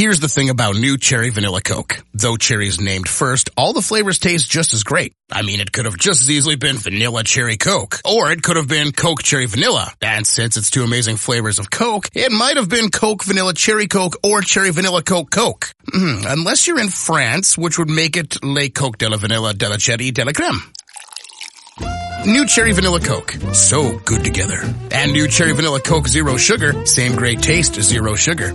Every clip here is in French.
Here's the thing about new cherry vanilla Coke. Though cherry is named first, all the flavors taste just as great. I mean, it could have just as easily been vanilla cherry Coke, or it could have been Coke cherry vanilla. And since it's two amazing flavors of Coke, it might have been Coke vanilla cherry Coke or cherry vanilla Coke Coke. Mm, unless you're in France, which would make it Le Coke de la Vanilla de la Cherry de la Creme. New Cherry Vanilla Coke. So good together. And new Cherry Vanilla Coke Zero Sugar. Same great taste, zero sugar.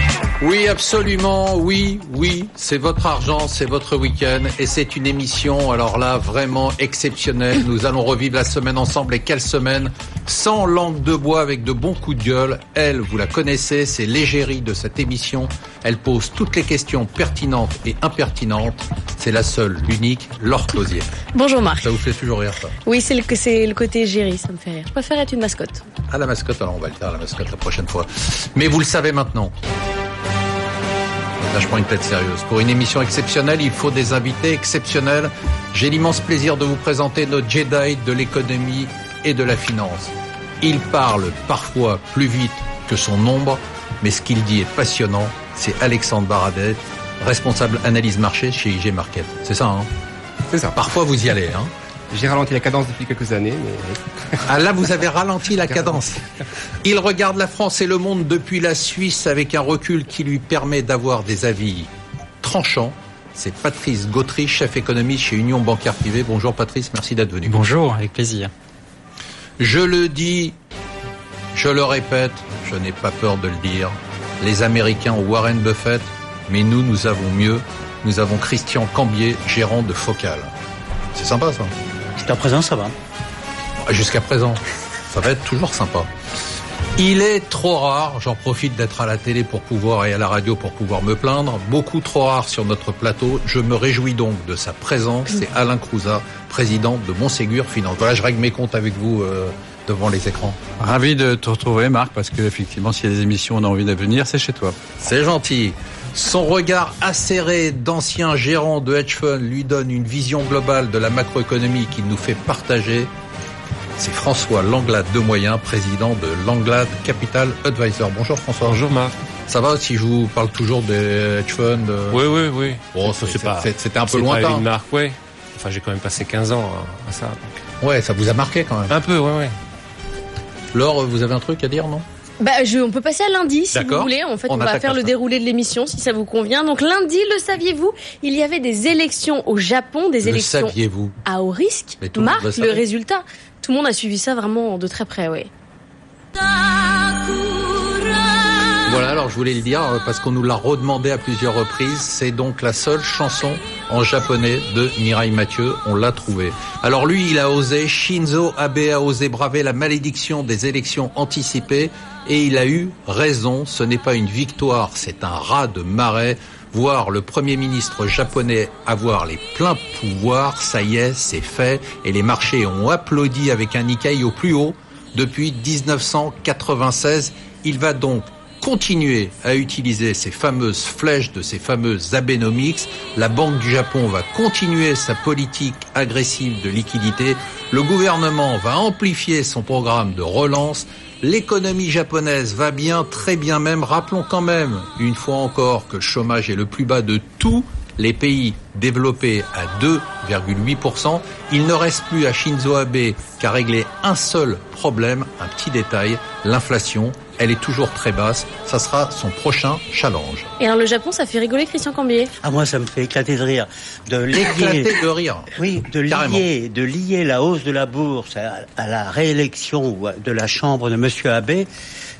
Oui, absolument, oui, oui, c'est votre argent, c'est votre week-end et c'est une émission, alors là, vraiment exceptionnelle. Nous allons revivre la semaine ensemble et quelle semaine Sans langue de bois avec de bons coups de gueule. Elle, vous la connaissez, c'est l'égérie de cette émission. Elle pose toutes les questions pertinentes et impertinentes. C'est la seule, l'unique, Laure Closier. Bonjour Marc. Ça vous fait toujours rire, ça Oui, c'est le, c'est le côté égérie, ça me fait rire. Je préfère être une mascotte. Ah, la mascotte, alors on va le faire, la mascotte, la prochaine fois. Mais vous le savez maintenant. Là, je prends une tête sérieuse. Pour une émission exceptionnelle, il faut des invités exceptionnels. J'ai l'immense plaisir de vous présenter notre Jedi de l'économie et de la finance. Il parle parfois plus vite que son nombre, mais ce qu'il dit est passionnant. C'est Alexandre Baradet, responsable analyse marché chez IG Market. C'est ça, hein? C'est ça. Parfois, vous y allez, hein? J'ai ralenti la cadence depuis quelques années, mais... Ah là, vous avez ralenti la cadence. Il regarde la France et le monde depuis la Suisse avec un recul qui lui permet d'avoir des avis tranchants. C'est Patrice Gautry, chef économiste chez Union Bancaire Privée. Bonjour Patrice, merci d'être venu. Bonjour, avec plaisir. Je le dis, je le répète, je n'ai pas peur de le dire. Les Américains ont Warren Buffett, mais nous, nous avons mieux. Nous avons Christian Cambier, gérant de Focal. C'est sympa ça. Jusqu'à présent, ça va. Jusqu'à présent, ça va être toujours sympa. Il est trop rare, j'en profite d'être à la télé pour pouvoir et à la radio pour pouvoir me plaindre, beaucoup trop rare sur notre plateau. Je me réjouis donc de sa présence. C'est Alain Crouza, président de Montségur Finance. Voilà, je règle mes comptes avec vous euh, devant les écrans. Ravi de te retrouver, Marc, parce que effectivement, s'il y a des émissions, on a envie de venir, c'est chez toi. C'est gentil. Son regard acéré d'ancien gérant de hedge fund lui donne une vision globale de la macroéconomie qu'il nous fait partager. C'est François Langlade de Moyen, président de Langlade Capital Advisor. Bonjour François. Bonjour Marc. Ça va si je vous parle toujours des hedge funds euh Oui, oui, oui. Bon, ça, C'est pas- c'était un peu pas lointain. une marque, ouais. Enfin, j'ai quand même passé 15 ans à- à ça. donc. Ouais, ça vous a marqué quand même. Un peu, ouais, ouais. Laure, vous avez un truc à dire, non? Bah, je, on peut passer à lundi si vous voulez. En fait, On on, va faire le déroulé de l'émission si ça vous convient. Donc lundi, le saviez-vous Il y avait des élections au Japon, des Le élections saviez-vous à haut risque. Tout le le résultat. Tout le monde a suivi ça vraiment de très près, oui. Voilà, alors je voulais le dire euh, parce qu'on nous l'a redemandé à plusieurs reprises. C'est donc la seule chanson en japonais de Mirai Mathieu. On l'a trouvé. Alors lui, il a osé. Shinzo Abe a osé braver la malédiction des élections anticipées et il a eu raison. Ce n'est pas une victoire, c'est un rat de marais. Voir le Premier ministre japonais avoir les pleins pouvoirs, ça y est, c'est fait. Et les marchés ont applaudi avec un Nikkei au plus haut depuis 1996. Il va donc continuer à utiliser ces fameuses flèches de ces fameuses Abenomics. La Banque du Japon va continuer sa politique agressive de liquidité. Le gouvernement va amplifier son programme de relance. L'économie japonaise va bien, très bien même. Rappelons quand même, une fois encore, que le chômage est le plus bas de tous les pays développés à 2,8%. Il ne reste plus à Shinzo Abe qu'à régler un seul problème, un petit détail, l'inflation. Elle est toujours très basse. Ça sera son prochain challenge. Et alors le Japon, ça fait rigoler Christian Cambier? Ah, moi, ça me fait éclater de rire. De lier, Éclaté de rire. oui, de Carrément. lier, de lier la hausse de la bourse à, à la réélection de la chambre de Monsieur Abbé.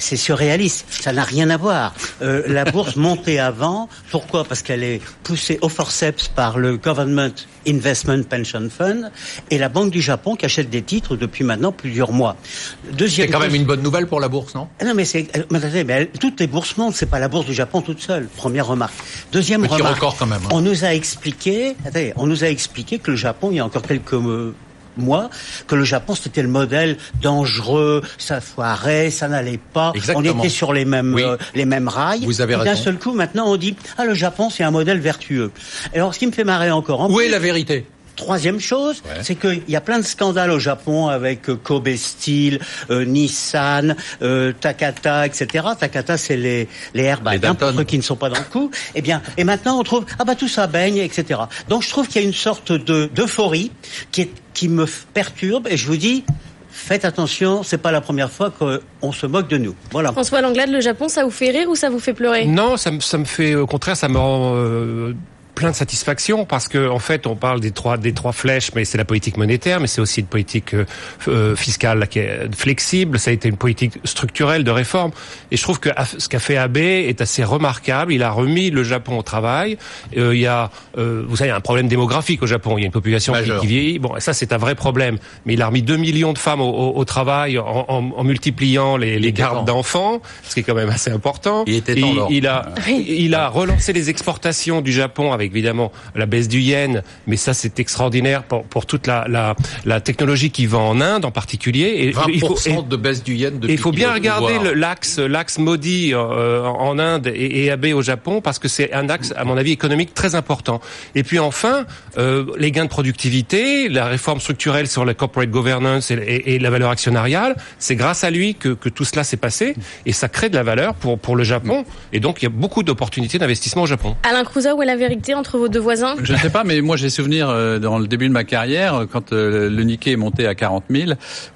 C'est surréaliste. Ça n'a rien à voir. Euh, la bourse montait avant. Pourquoi? Parce qu'elle est poussée au forceps par le Government Investment Pension Fund et la Banque du Japon qui achète des titres depuis maintenant plusieurs mois. C'est Deuxième quand même une bonne nouvelle pour la bourse, non? Ah non, mais c'est, mais attendez, mais toutes les bourses montent, c'est pas la bourse du Japon toute seule. Première remarque. Deuxième remarque. record quand même, hein. On nous a expliqué, attendez, on nous a expliqué que le Japon, il y a encore quelques euh, mois, que le Japon c'était le modèle dangereux, ça foirait, ça n'allait pas. Exactement. On était sur les mêmes, Oui. euh, les mêmes rails. Vous avez Et D'un seul coup, maintenant, on dit, ah, le Japon, c'est un modèle vertueux. Alors, ce qui me fait marrer encore, en Où plus- est la vérité? Troisième chose, c'est qu'il y a plein de scandales au Japon avec euh, Kobe Steel, euh, Nissan, euh, Takata, etc. Takata, c'est les, les airbags, Les hein, pour ceux qui ne sont pas dans le coup. Eh bien, et maintenant on trouve ah bah tout ça baigne, etc. Donc je trouve qu'il y a une sorte de d'euphorie qui est, qui me perturbe et je vous dis. Faites attention, c'est pas la première fois qu'on se moque de nous. Voilà. François Langlade, le Japon, ça vous fait rire ou ça vous fait pleurer? Non, ça, me- ça me fait au contraire, ça me rend euh, plein de satisfaction parce que en fait, on parle des trois des trois flèches, mais c'est la politique monétaire, mais c'est aussi une politique euh, euh, fiscale là, qui est flexible. Ça a été une politique structurelle de réforme, et je trouve que ce qu'a fait Abe est assez remarquable. Il a remis le Japon au travail. Euh, il y a, euh, vous savez, il y a un problème démographique au Japon. Il y a une population qui, vieillit. Bon, ça c'est un vrai problème. Mais il a remis 2 millions de femmes au, au- au travail en, en- en multipliant les, les gardes d'enfants, ce qui est quand même assez important. Il était temps, il, Laure. il a, il a relancé les exportations du Japon avec évidemment la baisse du yen, mais ça c'est extraordinaire pour, pour toute la, la, la technologie qui va en Inde en particulier. Et 20% il faut, et- de baisse du yen il faut bien regarder l'axe l'axe Modi euh, en Inde et, et Abe au Japon parce que c'est un axe à mon avis économique très important. Et puis enfin euh, les gains de productivité, la réforme structurelle sur la corporate governance et, et- et la valeur actionnariale, c'est grâce à lui que, que tout cela s'est passé et ça crée de la valeur pour pour le Japon et donc il y a beaucoup d'opportunités d'investissement au Japon. Alain Cruza, où est la vérité? Entre vos deux voisins? Je ne sais pas, mais moi j'ai souvenir euh, dans le début de ma carrière, quand euh, le Nikkei est monté à 40 000,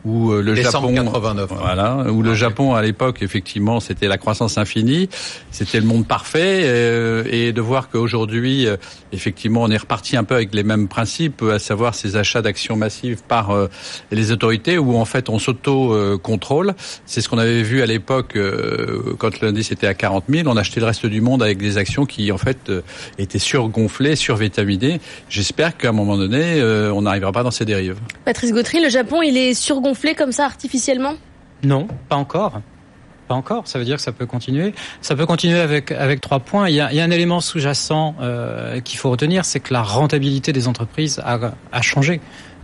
où euh, le Décembre Japon, 89. voilà, où le Japon à l'époque effectivement c'était la croissance infinie, c'était le monde parfait, euh, et de voir qu'aujourd'hui euh, effectivement on est reparti un peu avec les mêmes principes, à savoir ces achats d'actions massives par euh, les autorités, où en fait on s'auto-contrôle. C'est ce qu'on avait vu à l'époque euh, quand l'indice était à 40 000, on achetait le reste du monde avec des actions qui en fait euh, étaient surgonflées, survitaminées. J'espère qu'à un moment donné, euh, on n'arrivera pas dans ces dérives. Patrice Gautry, le Japon, il est surgonflé comme ça artificiellement? Non, pas encore. Pas encore. Ça veut dire que ça peut continuer. Ça peut continuer avec avec trois points. Il y a, il y a un élément sous-jacent euh, qu'il faut retenir, c'est que la rentabilité des entreprises a, a changé.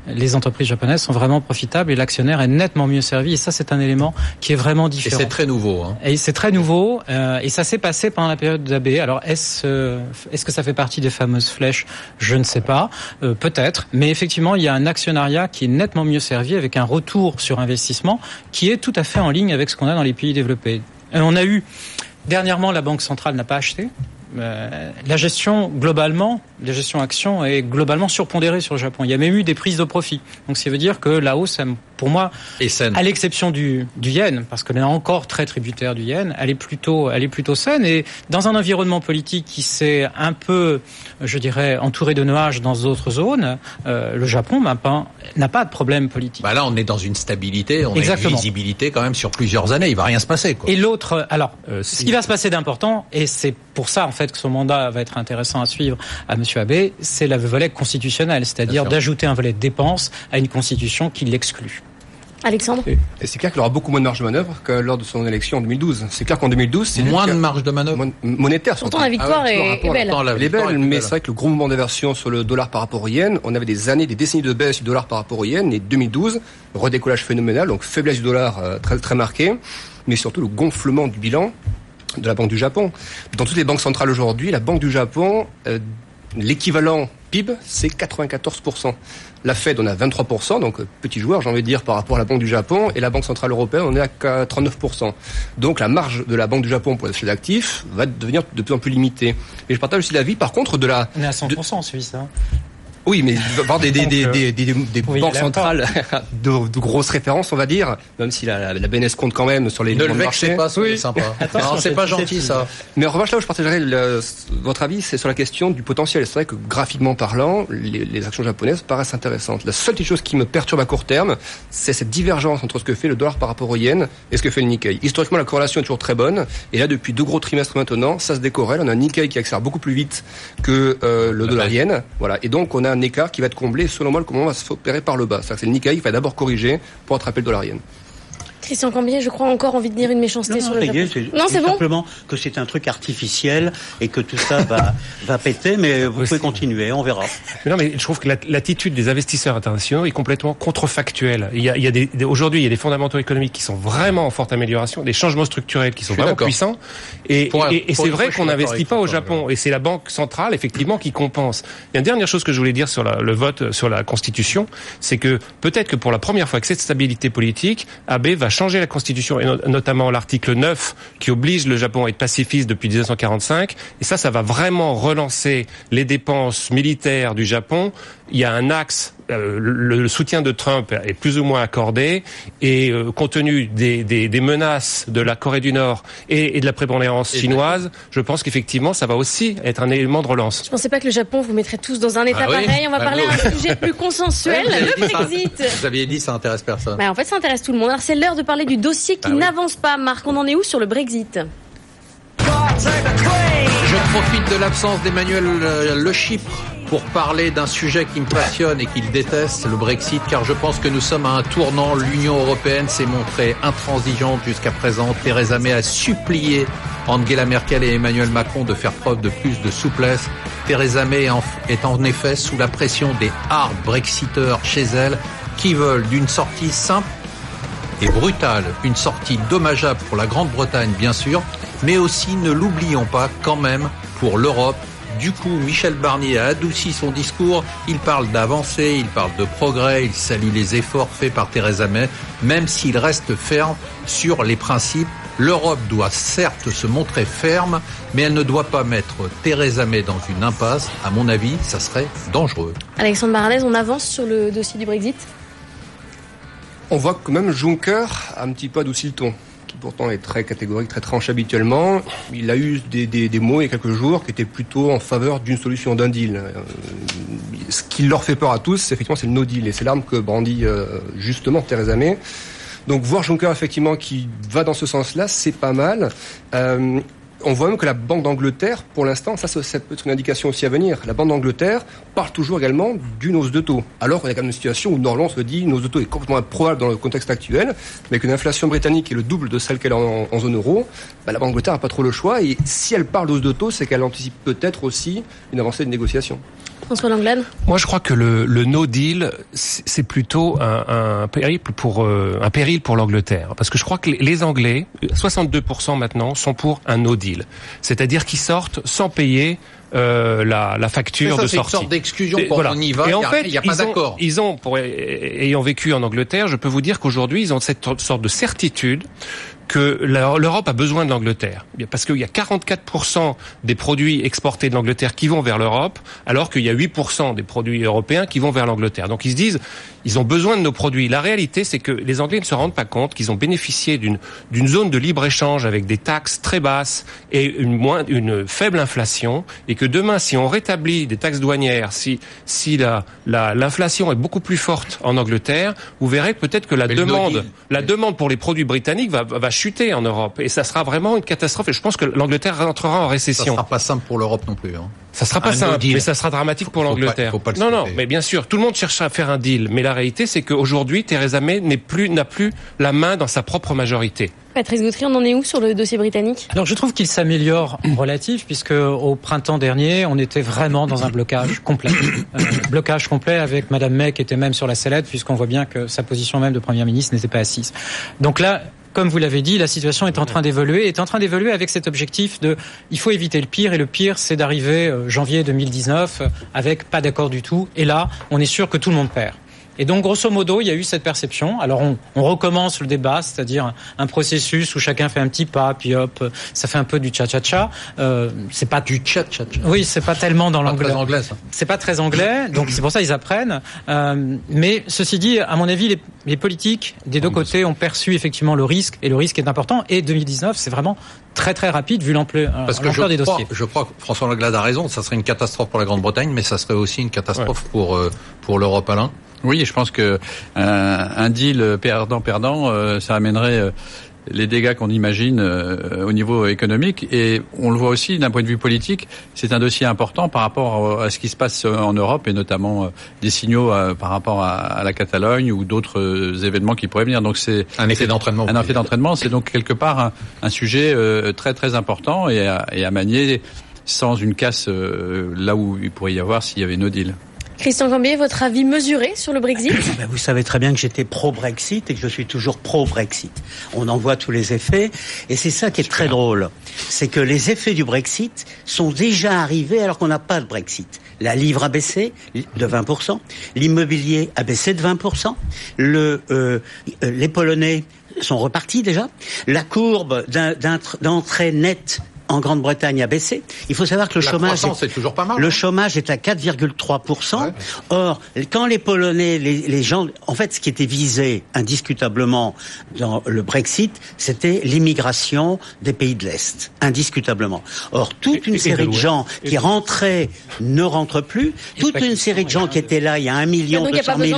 Les entreprises japonaises sont vraiment profitables et l'actionnaire est nettement mieux servi. Et ça, c'est un élément qui est vraiment Et différent. c'est très nouveau. Hein. Et c'est très nouveau, euh, et ça s'est passé pendant la période d'AB. Alors est-ce euh, est-ce que ça fait partie des fameuses flèches? Je ne sais pas, Euh, peut-être, mais effectivement il y a un actionnariat qui est nettement mieux servi avec un retour sur investissement qui est tout à fait en ligne avec ce qu'on a dans les pays développés. Et on a eu dernièrement la banque centrale n'a pas acheté. Euh, la gestion globalement, la gestion action est globalement surpondérée sur le Japon. Il y a même eu des prises de profit. Donc ça veut dire que la hausse, pour moi, Et saine. à l'exception du, du yen, parce qu'elle est encore très tributaire du yen, elle est plutôt, elle est plutôt saine. Et dans un environnement politique qui s'est un peu, je dirais, entouré de nuages dans d'autres zones, euh, le Japon n'a pas, n'a pas de problème politique. Bah là, on est dans une stabilité, on a Exactement. une visibilité quand même sur plusieurs années. Il va rien se passer. Quoi. Et l'autre, alors, Euh, ce qui va se passer d'important, et c'est pour ça en fait que son mandat va être intéressant à suivre à Monsieur Abe, c'est le volet constitutionnel, c'est-à-dire d'ajouter un volet de dépenses à une constitution qui l'exclut. Alexandre Et c'est clair qu'il aura beaucoup moins de marge de manœuvre que lors de son élection en 2012. C'est clair qu'en 2012, c'est Moins de marge de manœuvre. monétaire surtout. Pourtant, la victoire Ah ouais, est, belle. attends, la Elle est victoire belle, mais c'est vrai que le gros mouvement d'inversion sur le dollar par rapport au yen, on avait des années, des décennies de baisse du dollar par rapport au yen, et 2012, redécollage phénoménal, donc faiblesse du dollar euh, très, très marquée, mais surtout le gonflement du bilan de la Banque du Japon. Dans toutes les banques centrales aujourd'hui, la Banque du Japon, euh, l'équivalent PIB, c'est 94%. La Fed, on a 23%, donc euh, petit joueur, j'ai envie de dire, par rapport à la Banque du Japon, et la Banque Centrale Européenne, on est à 39%. Donc la marge de la Banque du Japon pour l'achat d'actifs va devenir de plus en plus limitée. Et je partage aussi l'avis, par contre, de la... On est à 100% en Suisse. Hein. Oui, mais il va y avoir des, des, des, Donc, des, des, des- des oui, banques centrales de, de grosses références, on va dire, même si la, la, la BNS compte quand même sur les Ne le marchés. pas, c'est sympa. Attention, Non, c'est pas gentil ça. Mais en revanche, là où je partagerais le- votre avis, c'est sur la question du potentiel. C'est vrai que graphiquement parlant, les, les actions japonaises paraissent intéressantes. La seule petite chose qui me perturbe à court terme, c'est cette divergence entre ce que fait le dollar par rapport au yen et ce que fait le Nikkei. Historiquement, la corrélation est toujours très bonne. Et là, depuis deux gros trimestres maintenant, ça se décorrèle. On a un Nikkei qui accélère beaucoup plus vite que euh, le dollar yen. Voilà. Et donc, on a un écart qui va être comblé. Selon moi, le moment va se opérer par le bas. C'est le Nikkei qui va d'abord corriger pour attraper le dollar yen. Christian Cambier, je crois encore envie de dire une méchanceté non, sur le Japon. Non, c'est bon. Simplement que c'est un truc artificiel et que tout ça va, va péter, mais vous pouvez continuer, on verra. Mais non, mais je trouve que l'attitude des investisseurs internationaux est complètement contrefactuelle. Il y a, il y a des, aujourd'hui, il y a des fondamentaux économiques qui sont vraiment en forte amélioration, des changements structurels qui sont vraiment puissants. Et, et, et c'est vrai qu'on n'investit pas au Japon. Et c'est la banque centrale, effectivement, qui compense. Il y a une dernière chose que je voulais dire sur la, le vote sur la Constitution, c'est que peut-être que pour la première fois, avec cette stabilité politique, Abe va changer la Constitution, et notamment l'article 9, qui oblige le Japon à être pacifiste depuis 1945. Et ça, ça va vraiment relancer les dépenses militaires du Japon. Il y a un axe euh, le, soutien de Trump est plus ou moins accordé et euh, compte tenu des, des, des, menaces de la Corée du Nord et, et de la prépondérance chinoise, je pense qu'effectivement ça va aussi être un élément de relance. Je pensais pas que le Japon vous mettrait tous dans un état ah pareil. On va bah parler d'un sujet plus consensuel, le Brexit. vous aviez dit ça intéresse personne. Bah, en fait, ça intéresse tout le monde. Alors c'est l'heure de parler du dossier qui bah n'avance pas. Marc, on en est où sur le Brexit? Je profite de l'absence d'Emmanuel euh, Le Chypre pour parler d'un sujet qui me passionne et qu'il déteste, le Brexit, car je pense que nous sommes à un tournant. L'Union européenne s'est montrée intransigeante jusqu'à présent. Theresa May a supplié Angela Merkel et Emmanuel Macron de faire preuve de plus de souplesse. Theresa May est en effet sous la pression des hard Brexiteurs chez elle qui veulent d'une sortie simple et brutale, une sortie dommageable pour la Grande-Bretagne bien sûr, mais aussi, ne l'oublions pas, quand même, pour l'Europe du coup, Michel Barnier a adouci son discours. Il parle d'avancée, il parle de progrès, il salue les efforts faits par Theresa May, même s'il reste ferme sur les principes. L'Europe doit certes se montrer ferme, mais elle ne doit pas mettre Theresa May dans une impasse. À mon avis, ça serait dangereux. Alexandre Barnez, on avance sur le dossier du Brexit? On voit que même Juncker a un petit peu adouci le ton pourtant est très catégorique, très tranché habituellement, il a eu des, mots il y a quelques jours qui étaient plutôt en faveur d'une solution d'un deal. Euh, ce qui leur fait peur à tous, effectivement, c'est le no deal. Et c'est l'arme que brandit euh, justement Theresa May. Donc voir Juncker effectivement qui va dans ce sens-là, c'est pas mal. Euh, on voit même que la Banque d'Angleterre, pour l'instant, ça, ça peut être une indication aussi à venir. La Banque d'Angleterre parle toujours également d'une hausse de taux. Alors qu'on a quand même une situation où Norland se dit une hausse de taux est complètement improbable dans le contexte actuel, mais qu'une inflation britannique est le double de celle qu'elle a en, zone euro, bah, la Banque d'Angleterre n'a pas trop le choix. Et si elle parle d'hausse de taux, c'est qu'elle anticipe peut-être aussi une avancée de négociation. François Langlade Moi, je crois que le, le no deal, c'est plutôt un, un, périple pour euh, un péril pour l'Angleterre, parce que je crois que les Anglais, 62% maintenant, sont pour un no deal, c'est-à-dire qu'ils sortent sans payer euh, la, la, facture ça, de sortie. C'est une sorte d'exclusion pour voilà. on y va. Et en fait, n'y a, pas d'accord. Ils ont, pour, ayant vécu en Angleterre, je peux vous dire qu'aujourd'hui, ils ont cette sorte de certitude que l'Europe a besoin de l'Angleterre. Parce qu'il y a 44% des produits exportés de l'Angleterre qui vont vers l'Europe, alors qu'il y a 8% des produits européens qui vont vers l'Angleterre. Donc ils se disent, ils ont besoin de nos produits. La réalité, c'est que les Anglais ne se rendent pas compte qu'ils ont bénéficié d'une zone de libre échange avec des taxes très basses et une moins une faible inflation, et que demain, si on rétablit des taxes douanières, si si la l'inflation est beaucoup plus forte en Angleterre, vous verrez peut-être que la demande la demande pour les produits britanniques va va chuter en Europe, et ça sera vraiment une catastrophe. Et je pense que l'Angleterre rentrera en récession. Ça sera pas simple pour l'Europe non plus. Hein. Ça sera pas simple, mais ça sera dramatique pour l'Angleterre. Non, non, mais bien sûr, tout le monde cherche à faire un deal, mais la réalité, c'est qu'aujourd'hui, Theresa May n'est plus, n'a plus la main dans sa propre majorité. Patrice Gautry, on en est où sur le dossier britannique? Alors je trouve qu'il s'améliore relatif puisque au printemps dernier, on était vraiment dans un blocage complet. Euh, blocage complet avec Madame May qui était même sur la sellette puisqu'on voit bien que sa position même de Premier ministre n'était pas assise. Donc là, comme vous l'avez dit, la situation est en train d'évoluer, est en train d'évoluer avec cet objectif de, il faut éviter le pire, et le pire, c'est d'arriver euh, janvier 2019 euh, avec pas d'accord du tout, et là, on est sûr que tout le monde perd. Et donc, grosso modo, il y a eu cette perception. Alors, on, on recommence le débat, c'est-à-dire un processus où chacun fait un petit pas, puis hop, ça fait un peu du cha-cha-cha. Euh, c'est pas du cha-cha-cha. Oui, c'est pas tellement dans l'anglais. anglais, C'est pas très anglais, donc c'est pour ça ils apprennent. Euh, mais ceci dit, à mon avis, les, les politiques des deux côtés ont perçu effectivement le risque, et le risque est important. Et 2019, c'est vraiment très très rapide vu l'ampleur des dossiers. Je crois que François Langlade a raison. Ça serait une catastrophe pour la Grande-Bretagne, mais ça serait aussi une catastrophe pour euh, pour l'Europe, Alain. Oui, je pense que un, un deal perdant-perdant, euh, ça amènerait les dégâts qu'on imagine euh, au niveau économique. Et on le voit aussi d'un point de vue politique, c'est un dossier important par rapport à ce qui se passe en Europe et notamment euh, des signaux euh, par rapport à, la Catalogne ou d'autres événements qui pourraient venir. Donc c'est un effet d'entraînement. Un effet d'entraînement, c'est donc quelque part un, sujet très très important et à, et à manier sans une casse là où il pourrait y avoir s'il y avait no deal. Christian Cambier, votre avis mesuré sur le Brexit ben, Vous savez très bien que j'étais pro-Brexit et que je suis toujours pro-Brexit. On en voit tous les effets et c'est ça qui est très drôle. C'est que les effets du Brexit sont déjà arrivés alors qu'on n'a pas de Brexit. La livre a baissé de 20%, l'immobilier a baissé de 20%, le, euh, les Polonais sont repartis déjà, la courbe d'entrée nette en Grande-Bretagne a baissé. Il faut savoir que le chômage, est, toujours pas mal, le hein. chômage est à 4,3% Or, quand les Polonais, les, gens, en fait, ce qui était visé indiscutablement dans le Brexit, c'était l'immigration des pays de l'Est, indiscutablement. Or, toute une série de, gens qui rentraient ne rentrent plus. Toute une série de gens qui étaient là, il y a un million deux cent mille,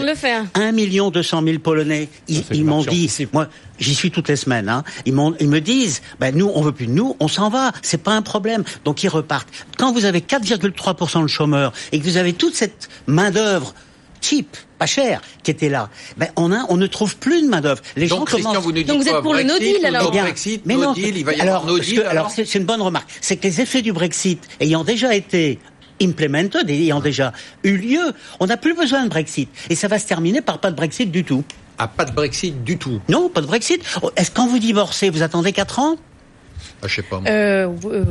un million deux cent mille Polonais, ils m'ont dit, moi, J'y suis toutes les semaines. Hein. Ils, ils me disent, ben nous, on veut plus de nous, on s'en va. C'est pas un problème. Donc ils repartent. Quand vous avez 4,3% de chômeurs et que vous avez toute cette main d'œuvre cheap, pas cher, qui était là. Ben on a, on ne trouve plus de main d'œuvre. Les Donc, gens Christian, vous nous dites Donc vous êtes pour le no deal alors Brexit, mais non, deal, il va y alors, avoir no deal. alors c'est une bonne remarque. C'est que les effets du Brexit ayant déjà été implemented, ayant déjà eu lieu, on n'a plus besoin de Brexit. Et ça va se terminer par pas de Brexit du tout. Ah, pas de Brexit du tout Non, pas de Brexit. Est-ce quand vous divorcez, vous attendez 4 ans? Ah, je sais pas. Euh, euh,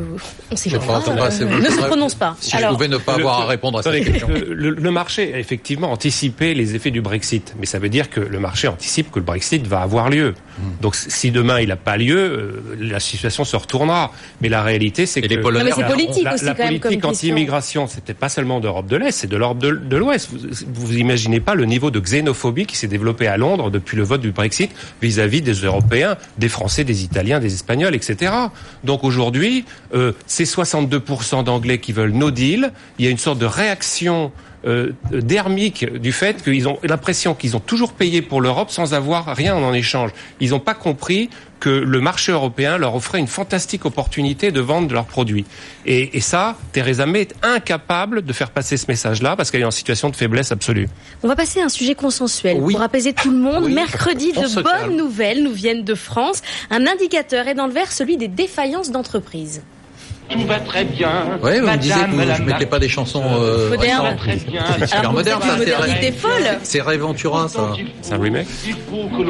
on sait pas. pas euh, ne se prononce pas. Si je pouvais ne pas avoir à répondre à cette question. Le, marché a effectivement anticipé les effets du Brexit, mais ça veut dire que le marché anticipe que le Brexit va avoir lieu. Hmm. Donc si demain il n'a pas lieu, euh, la situation se retournera. Mais la réalité, c'est que les Polonais, mais c'est politique la, aussi la quand même politique anti-immigration, c'était pas seulement d'Europe de l'Est, c'est de l'Europe de, l'Ouest. Vous, vous imaginez pas le niveau de xénophobie qui s'est développé à Londres depuis le vote du Brexit vis-à-vis des Européens, des Français, des Italiens, des Espagnols, etc. Donc aujourd'hui, euh, c'est 62% d'Anglais qui veulent no deal. Il y a une sorte de réaction euh, dermique du fait qu'ils ont l'impression qu'ils ont toujours payé pour l'Europe sans avoir rien en échange. Ils n'ont pas compris que le marché européen leur offrait une fantastique opportunité de vendre leurs produits. Et, et ça, Theresa May est incapable de faire passer ce message-là parce qu'elle est en situation de faiblesse absolue. On va passer à un sujet consensuel pour apaiser tout le monde. Mercredi, de bonnes nouvelles nous viennent de France. Un indicateur est dans le vert, celui des défaillances d'entreprises tout va très bien. Oui, vous me disiez que vous ne mettez pas des chansons euh, modernes. C'est super moderne, ça. modernité folle. C'est Réventura, ça. C'est un remake.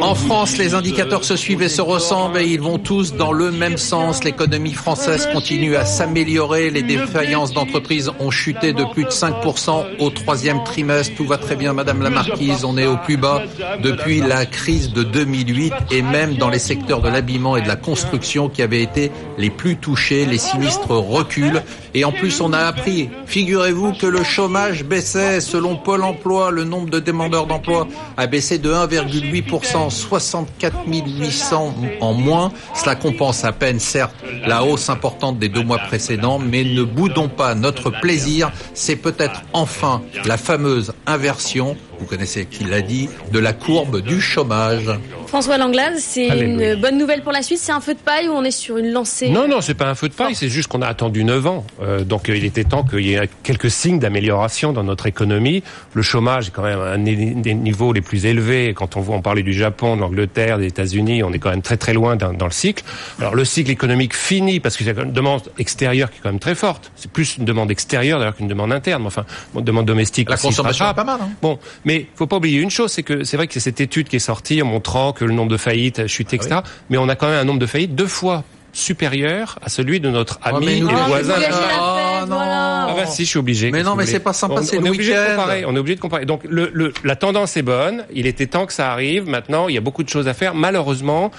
En France, les indicateurs se suivent et se ressemblent et ils vont tous dans le même sens. L'économie française continue à s'améliorer. Les défaillances d'entreprises ont chuté de plus de 5% au troisième trimestre. Tout va très bien, Madame la Marquise. On est au plus bas depuis la crise de 2008 et même dans les secteurs de l'habillement et de la construction qui avaient été les plus touchés. Les sinistres recul. Et en plus, on a appris, figurez-vous que le chômage baissait. Selon Pôle emploi, le nombre de demandeurs d'emploi a baissé de 1,8%, 64 800 en moins. Cela compense à peine, certes, la hausse importante des deux mois précédents, mais ne boudons pas notre plaisir. C'est peut-être enfin la fameuse inversion vous connaissez qui l'a dit, de la courbe du chômage. François Langlade, c'est une bonne nouvelle pour la Suisse. C'est un feu de paille ou on est sur une lancée? Non, non, c'est pas un feu de paille. C'est juste qu'on a attendu 9 ans. Euh, donc euh, il était temps qu'il y ait quelques signes d'amélioration dans notre économie. Le chômage est quand même à un des niveaux les plus élevés. Quand on voit, on parlait du Japon, de l'Angleterre, des États-Unis, on est quand même très très loin dans, dans, le cycle. Alors le cycle économique finit parce qu'il y a une demande extérieure qui est quand même très forte. C'est plus une demande extérieure d'ailleurs qu'une demande interne. Enfin, une demande domestique. La consommation est pas mal. Hein bon, mais il faut pas oublier une chose, c'est que c'est vrai que c'est cette étude qui est sortie en montrant que le nombre de faillites a chuté, etc. Ah mais on a quand même un nombre de faillites deux fois supérieur à celui de notre oh, ami et voisin. Ah, non. Ah bah si, je suis obligé. Mais non, mais c'est pas sympa, c'est le week-end. On est obligé de comparer. Donc le, le, la tendance est bonne. Il était temps que ça arrive. Maintenant, il y a beaucoup de choses à faire. Malheureusement,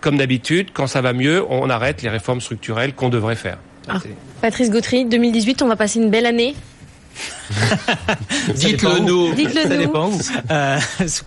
comme d'habitude, quand ça va mieux, on arrête les réformes structurelles qu'on devrait faire. Ah. Patrice Gautry, 2018, on va passer une belle année Dites-le nous. Dites-le Ça nous. dépend où. Euh,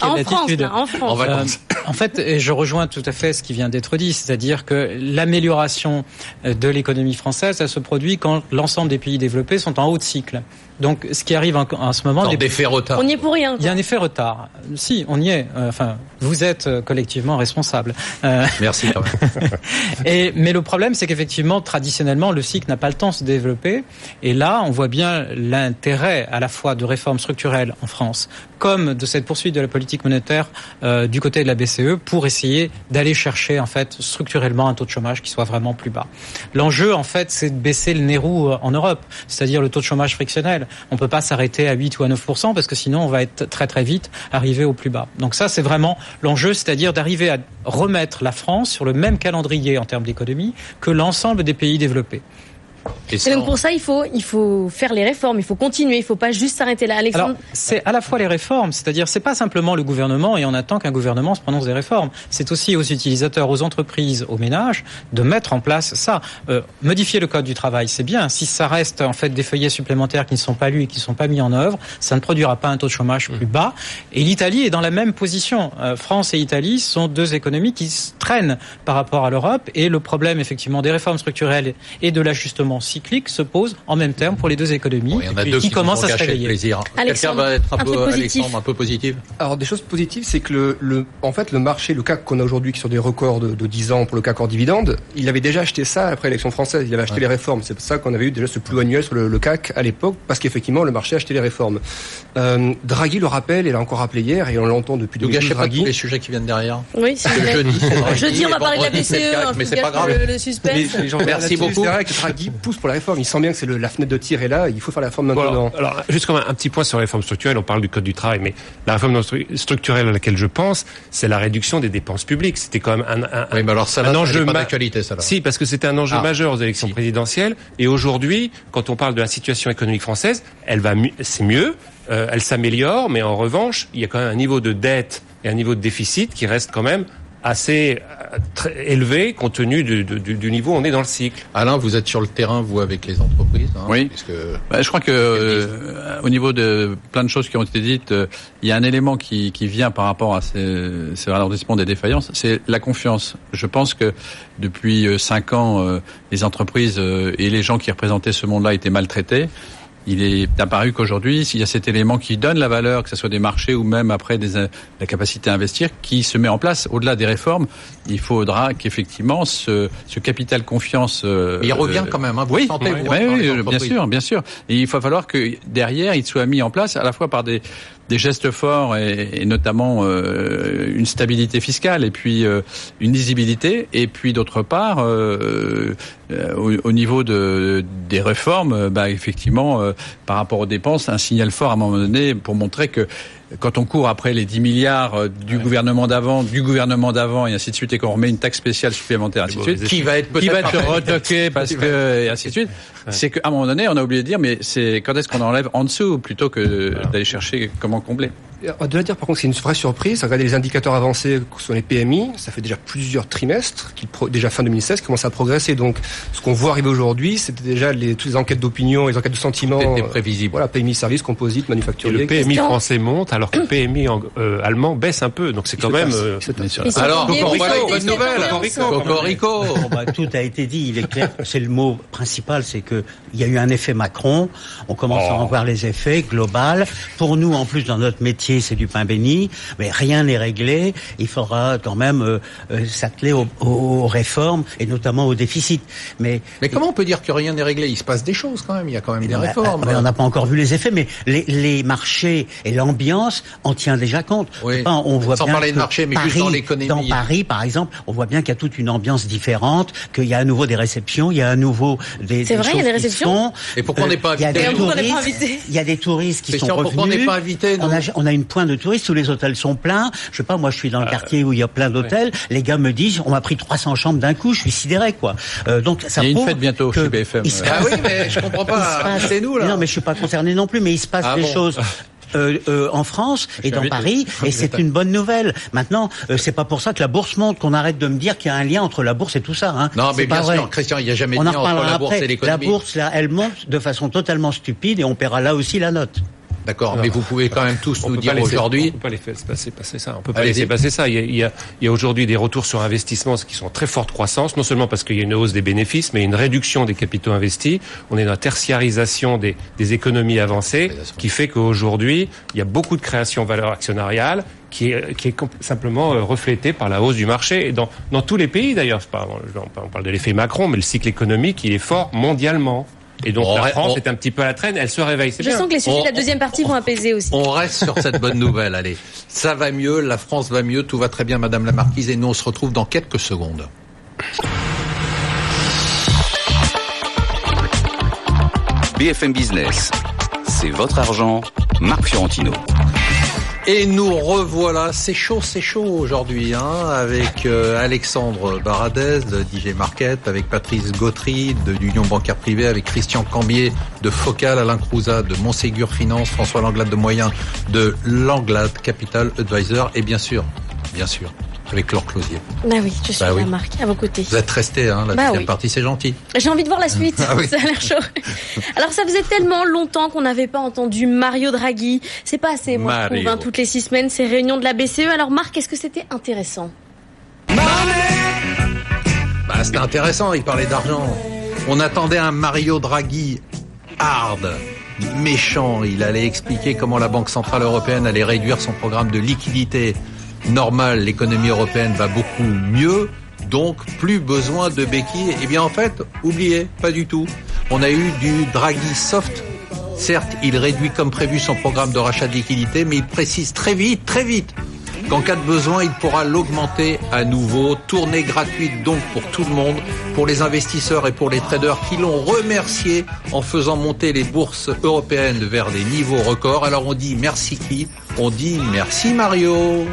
En France, en France. En vacances. Euh, en fait, je rejoins tout à fait ce qui vient d'être dit, c'est-à-dire que l'amélioration de l'économie française, ça se produit quand l'ensemble des pays développés sont en haut de cycle. Donc, ce qui arrive en, en ce moment, Dans les- faits retard. On n'y est pour rien. il y a un effet retard. Si, on y est. Euh, Enfin, vous êtes euh, collectivement responsable. Euh, Merci quand même. et, mais le problème, c'est qu'effectivement, traditionnellement, le cycle n'a pas le temps de se développer. Et là, on voit bien l'intérêt à la fois de réformes structurelles en France, comme de cette poursuite de la politique monétaire euh, du côté de la BCE pour essayer d'aller chercher, en fait, structurellement un taux de chômage qui soit vraiment plus bas. L'enjeu, en fait, c'est de baisser le euh, en Europe, c'est-à-dire le taux de chômage frictionnel. On peut pas s'arrêter à 8 ou à 9 parce que sinon, on va être très très vite arrivé au plus bas. Donc ça, c'est vraiment l'enjeu, c'est-à-dire d'arriver à remettre la France sur le même calendrier en termes d'économie que l'ensemble des pays développés. Et donc pour ça, il faut, il faut faire les réformes, il faut continuer, il faut pas juste s'arrêter là. Alexandre, Alors, c'est à la fois les réformes, c'est-à-dire c'est pas simplement le gouvernement et on attend qu'un gouvernement se prononce des réformes. C'est aussi aux utilisateurs, aux entreprises, aux ménages de mettre en place ça. Euh, modifier le code du travail, c'est bien. Si ça reste en fait des feuillets supplémentaires qui ne sont pas lus et qui ne sont pas mis en œuvre, ça ne produira pas un taux de chômage plus bas. Et l'Italie est dans la même position. Euh, France et Italie sont deux économies qui se traînent par rapport à l'Europe et le problème effectivement des réformes structurelles et de l'ajustement cyclique se pose en même terme pour les deux économies Bon, il y en a qui, deux qui, commencent à se réveiller. plaisir. Quelqu'un Alexandre, va être un, un peu. Alexandre, un peu positif. Alors des choses positives, c'est que le, le, en fait, le marché, le CAC qu'on a aujourd'hui, qui est sur des records de, de 10 ans pour le CAC en dividende, il avait déjà acheté ça après l'élection française. Il avait acheté les réformes. C'est pour ça qu'on avait eu déjà ce plus annuel sur le, le CAC à l'époque, parce qu'effectivement, le marché a acheté les réformes. Euh, Draghi le rappelle, et l'a encore rappelé hier, et on l'entend depuis Ne 2012, gâchez pas Draghi. tous les sujets qui viennent derrière. oui, jeudi, c'est Draghi, Jeudi, on va et parler de la BCE, CAC, hein, mais c'est pas grave. Le, le suspense. Les, les gens Merci beaucoup. C'est vrai que Draghi pousse pour la réforme. Il sent bien que c'est le- la fenêtre de tir est là. Il faut faire la réforme Bon, maintenant. alors, alors, juste comme un, un petit point sur la réforme structurelle, on parle du code du travail, mais la réforme stru- structurelle à laquelle je pense, c'est la réduction des dépenses publiques. C'était quand même un, un, Oui, mais alors ça, là, un enjeu d'actualité, ça. là. Si, parce que c'était un enjeu Ah. majeur aux élections Si. présidentielles. Et aujourd'hui, quand on parle de la situation économique française, elle va, mu- c'est mieux, euh, elle s'améliore, mais en revanche, il y a quand même un niveau de dette et un niveau de déficit qui reste quand même assez euh, très élevé compte tenu du, du- du- du niveau où on est dans le cycle. Alain, vous êtes sur le terrain, vous, avec les entreprises. Hein, Oui. puisque- Bah, je crois que euh, au niveau de plein de choses qui ont été dites, euh, il y a un élément qui, qui vient par rapport à ces, ces ralendissements des défaillances, c'est la confiance. Je pense que depuis euh, cinq ans, euh, les entreprises euh, et les gens qui représentaient ce monde-là étaient maltraités. Il est apparu qu'aujourd'hui, s'il y a cet élément qui donne la valeur, que ce soit des marchés ou même après des, la capacité à investir, qui se met en place, au-delà des réformes, il faudra qu'effectivement ce, ce capital confiance. euh, il revient euh, quand même. Hein, vous oui, le sentez, oui, vous, oui, dans les oui, bien sûr, bien sûr. Et il va falloir que derrière, il soit mis en place à la fois par des, des gestes forts et, notamment euh, une stabilité fiscale et puis euh, une lisibilité. Et puis d'autre part euh, au, au niveau de, des réformes, bah, effectivement par rapport aux dépenses, un signal fort à un moment donné pour montrer que quand on court après les 10 milliards euh, du gouvernement d'avant, du gouvernement d'avant et ainsi de suite, et qu'on remet une taxe spéciale supplémentaire, ainsi de suite, Qui va être qui va être après- retoqué parce que et ainsi de suite. C'est qu'à un moment donné, on a oublié de dire, mais c'est quand est-ce qu'on enlève en dessous plutôt que d'aller chercher comment combler. On doit dire par contre que c'est une vraie surprise. Regardez les indicateurs avancés sur les PMI, ça fait déjà plusieurs trimestres, déjà fin 2016, qui commencent à progresser. Donc ce qu'on voit arriver aujourd'hui, c'était déjà les, toutes les enquêtes d'opinion, les enquêtes de sentiment. C'était prévisible. Voilà, PMI service, composite, Et manufacturier. le PMI français monte alors que le PMI en- euh, allemand baisse un peu. Donc c'est quand même... euh, Alors, bonne nouvelle. bah, tout a été dit, il est clair. C'est le mot principal, c'est que il y a eu un effet Macron. On commence à en voir les effets global. Pour nous, en plus, dans notre métier, c'est du pain béni, mais rien n'est réglé. Il faudra quand même euh, euh, s'atteler aux, aux réformes et notamment au déficit. Mais Mais comment on peut dire que rien n'est réglé? Il se passe des choses quand même. Il y a quand même des bah, réformes. bah, on n'a pas encore vu les effets, mais les, les marchés et l'ambiance en tient déjà compte. Oui. Enfin, on voit Sans bien parler de que marché, mais Paris, juste dans l'économie. Dans Paris, par exemple, on voit bien qu'il y a toute une ambiance différente, qu'il y a à nouveau des réceptions, il y a à nouveau des. C'est vrai, il y a des réceptions? Et pourquoi on n'est pas a invité Il y a des touristes qui sont sûr, pourquoi on revenus. n'est pas invité, on nous a, on a une pointe de touristes, tous les hôtels sont pleins. Je sais pas, moi je suis dans le quartier où il y a plein d'hôtels. Les gars me disent, on m'a pris 300 chambres d'un coup, je suis sidéré quoi. Euh, donc ça Il y a une fête bientôt chez BFM. se Ah oui, mais je comprends pas. passe- C'est nous là. Non, mais je suis pas concerné non plus, mais il se passe Ah des bon choses. en France et dans Paris, et c'est une bonne nouvelle. Maintenant, c'est pas pour ça que la bourse monte qu'on arrête de me dire qu'il y a un lien entre la bourse et tout ça. Hein. Non, mais bien sûr, Christian, il n'y a jamais de lien entre la bourse et l'économie. La bourse, là, elle monte de façon totalement stupide et on paiera là aussi la note. D'accord, mais vous pouvez quand même tous nous dire aujourd'hui. On peut pas laisser passer, passer ça. On peut pas laisser passer ça. Il y a, il y a, il y a aujourd'hui des retours sur investissement qui sont en très forte croissance, non seulement parce qu'il y a une hausse des bénéfices, mais une réduction des capitaux investis. On est dans la tertiarisation des, des économies avancées, qui fait qu'aujourd'hui, il y a beaucoup de création de valeur actionnariale qui est, qui est simplement euh, reflétée par la hausse du marché. Et dans, dans tous les pays d'ailleurs, on parle de l'effet Macron, mais le cycle économique, il est fort mondialement. Et donc la France est un petit peu à la traîne, elle se réveille. Je sens que les sujets de la deuxième partie vont apaiser aussi. On reste sur cette bonne nouvelle, allez. Ça va mieux, la France va mieux, tout va très bien, Madame la Marquise, et nous on se retrouve dans quelques secondes. BFM Business, c'est votre argent, Marc Fiorentino. Et nous revoilà, c'est chaud, c'est chaud aujourd'hui, hein, avec euh, Alexandre Baradez de DJ Market, avec Patrice Gautry de l'Union bancaire privée, avec Christian Cambier de Focal, Alain Crouza de Montségur Finance, François Langlade de Moyen de Langlade Capital Advisor, et bien sûr, bien sûr, avec Laure Closier. Bah oui, je suis bah la marque à vos côtés. Vous êtes resté, hein, la bah deuxième partie, c'est gentil. J'ai envie de voir la suite, ah ça a l'air chaud. Alors ça faisait tellement longtemps qu'on n'avait pas entendu Mario Draghi. C'est pas assez, moi je trouve, hein, toutes les six semaines, ces réunions de la BCE. Alors Marc, est-ce que c'était intéressant? Bah c'était intéressant, il parlait d'argent. On attendait un Mario Draghi hard, méchant. Il allait expliquer comment la Banque Centrale Européenne allait réduire son programme de liquidité normal, l'économie européenne va beaucoup mieux, donc plus besoin de béquilles. Eh bien en fait, oubliez, pas du tout. On a eu du Draghi soft. Certes, il réduit comme prévu son programme de rachat de liquidités, mais il précise très vite, très vite, qu'en cas de besoin, il pourra l'augmenter à nouveau. Tournée gratuite donc pour tout le monde, pour les investisseurs et pour les traders qui l'ont remercié en faisant monter les bourses européennes vers des niveaux records. Alors on dit merci qui? On dit merci Mario.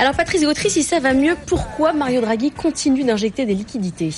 Alors Patrice Gautry, si ça va mieux, pourquoi Mario Draghi continue d'injecter des liquidités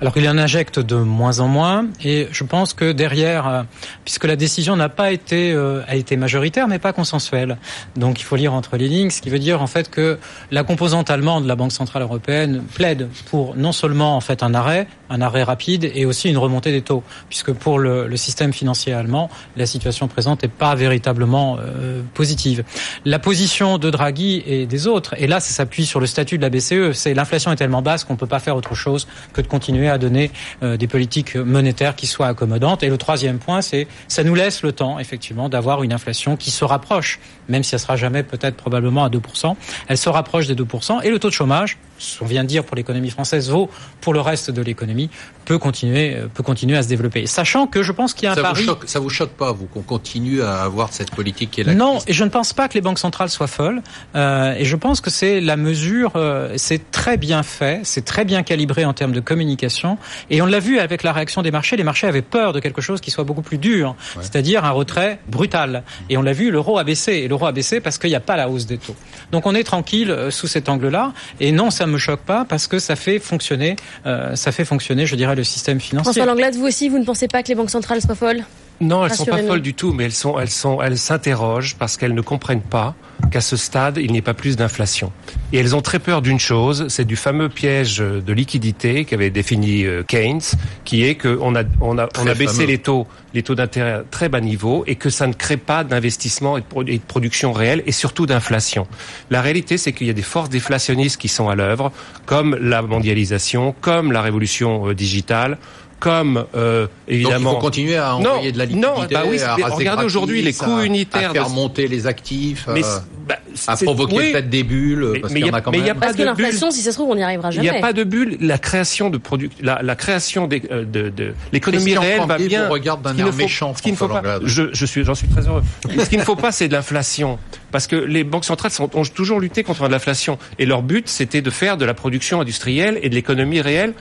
alors il en injecte de moins en moins et je pense que derrière, euh, puisque la décision n'a pas été euh, été majoritaire mais pas consensuelle, donc il faut lire entre les lignes, ce qui veut dire en fait que la composante allemande de la Banque centrale européenne plaide pour non seulement en fait un arrêt, un arrêt rapide et aussi une remontée des taux, puisque pour le, système financier allemand, la situation présente n'est pas véritablement euh, positive. La position de Draghi et des autres, et là ça s'appuie sur le statut de la BCE, c'est l'inflation est tellement basse qu'on peut pas faire autre chose que de continuer à donner euh, des politiques monétaires qui soient accommodantes. Et le troisième point, c'est ça nous laisse le temps, effectivement, d'avoir une inflation qui se rapproche, même si elle sera jamais peut-être probablement à 2%, elle se rapproche des 2%. Et le taux de chômage, on vient de dire pour l'économie française, vaut pour le reste de l'économie, peut continuer, euh, peut continuer à se développer. Sachant que je pense qu'il y a un ça pari... Vous choque, ça vous choque pas, vous, qu'on continue à avoir cette politique qui est là Non, et je ne pense pas que les banques centrales soient folles. Euh, et je pense que c'est la mesure, euh, c'est très bien fait, c'est très bien calibré en termes de communication. Et on l'a vu avec la réaction des marchés. Les marchés avaient peur de quelque chose qui soit beaucoup plus dur, c'est-à-dire un retrait brutal. Et on l'a vu, l'euro a baissé. Et l'euro a baissé parce qu'il n'y a pas la hausse des taux. Donc on est tranquille euh, sous cet angle-là. Et non, ça me choque pas parce que ça fait fonctionner, euh, ça fait fonctionner, je dirais, le système financier. François Langlade, vous aussi, vous ne pensez pas que les banques centrales soient folles? Non, elles sont pas folles du tout, mais elles sont, elles sont, elles s'interrogent parce qu'elles ne comprennent pas qu'à ce stade, il n'y ait pas plus d'inflation. Et elles ont très peur d'une chose, c'est du fameux piège de liquidité qu'avait défini euh, Keynes, qui est qu'on a, on a, on a baissé les taux, les taux d'intérêt à très bas niveau et que ça ne crée pas d'investissement et de production réelle et surtout d'inflation. La réalité, c'est qu'il y a des forces déflationnistes qui sont à l'œuvre, comme la mondialisation, comme la révolution euh, digitale, comme euh, évidemment. Donc il faut continuer à envoyer de la liquidité. Non, bah oui, regardez aujourd'hui les coûts unitaires. À faire monter les actifs. Mais, euh, bah, à provoquer peut-être des bulles. parce qu'il y, en a quand même. Y a pas parce que l'inflation, si ça se trouve, on n'y arrivera jamais. Il n'y a pas de bulles. La création de produits, la, la création des, euh, de, de l'économie réelle va bien. regarde d'un air méchant. Ce qu'il ne faut pas. Je, je suis, j'en suis très heureux. ce qu'il ne faut pas, c'est de l'inflation, parce que les banques centrales sont, ont toujours lutté contre l'inflation et leur but, c'était de faire de la production industrielle et de l'économie réelle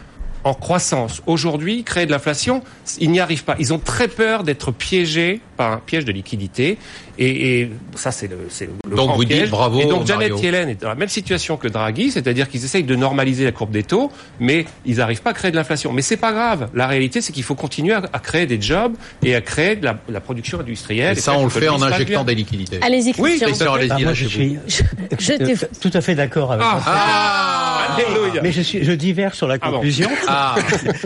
en croissance. Aujourd'hui, créer de l'inflation, ils n'y arrivent pas. Ils ont très peur d'être piégés par un piège de liquidité. Et, et ça, c'est le, c'est le Donc grand vous dites piège. bravo, Et donc Janet Mario. Yellen est dans la même situation que Draghi, c'est-à-dire qu'ils essayent de normaliser la courbe des taux, mais ils n'arrivent pas à créer de l'inflation. Mais c'est pas grave. La réalité, c'est qu'il faut continuer à, à créer des jobs et à créer de la, la production industrielle. Et ça, faire on le fait en injectant bien. des liquidités. Allez-y, Oui, Christian. Christian, allez-y, Ah, moi, je suis Je t'ai- tout à fait d'accord avec Ah, vous. ah, Alléluia. Mais je suis, je divers sur la Ah bon. conclusion. Ah,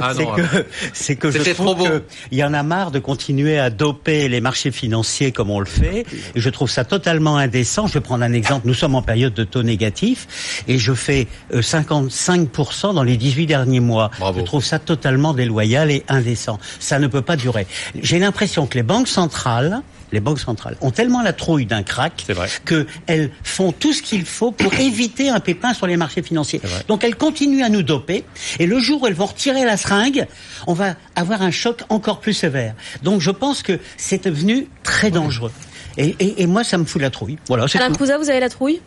ah c'est que, c'est que je trouve qu'il y en a marre de continuer à doper les marchés financiers comme on le fait. Et je trouve ça totalement indécent. Je vais prendre un exemple. Nous sommes en période de taux négatifs et je fais euh, 55% dans les 18 derniers mois. Bravo. Je trouve ça totalement déloyal et indécent. Ça ne peut pas durer. J'ai l'impression que les banques centrales les banques centrales ont tellement la trouille d'un crack qu'elles font tout ce qu'il faut pour éviter un pépin sur les marchés financiers. Donc elles continuent à nous doper et le jour où elles vont retirer la seringue, on va avoir un choc encore plus sévère. Donc je pense que c'est devenu très dangereux. Et, et, et moi, ça me fout la trouille. Voilà, c'est Alain. Cousin, vous avez la trouille?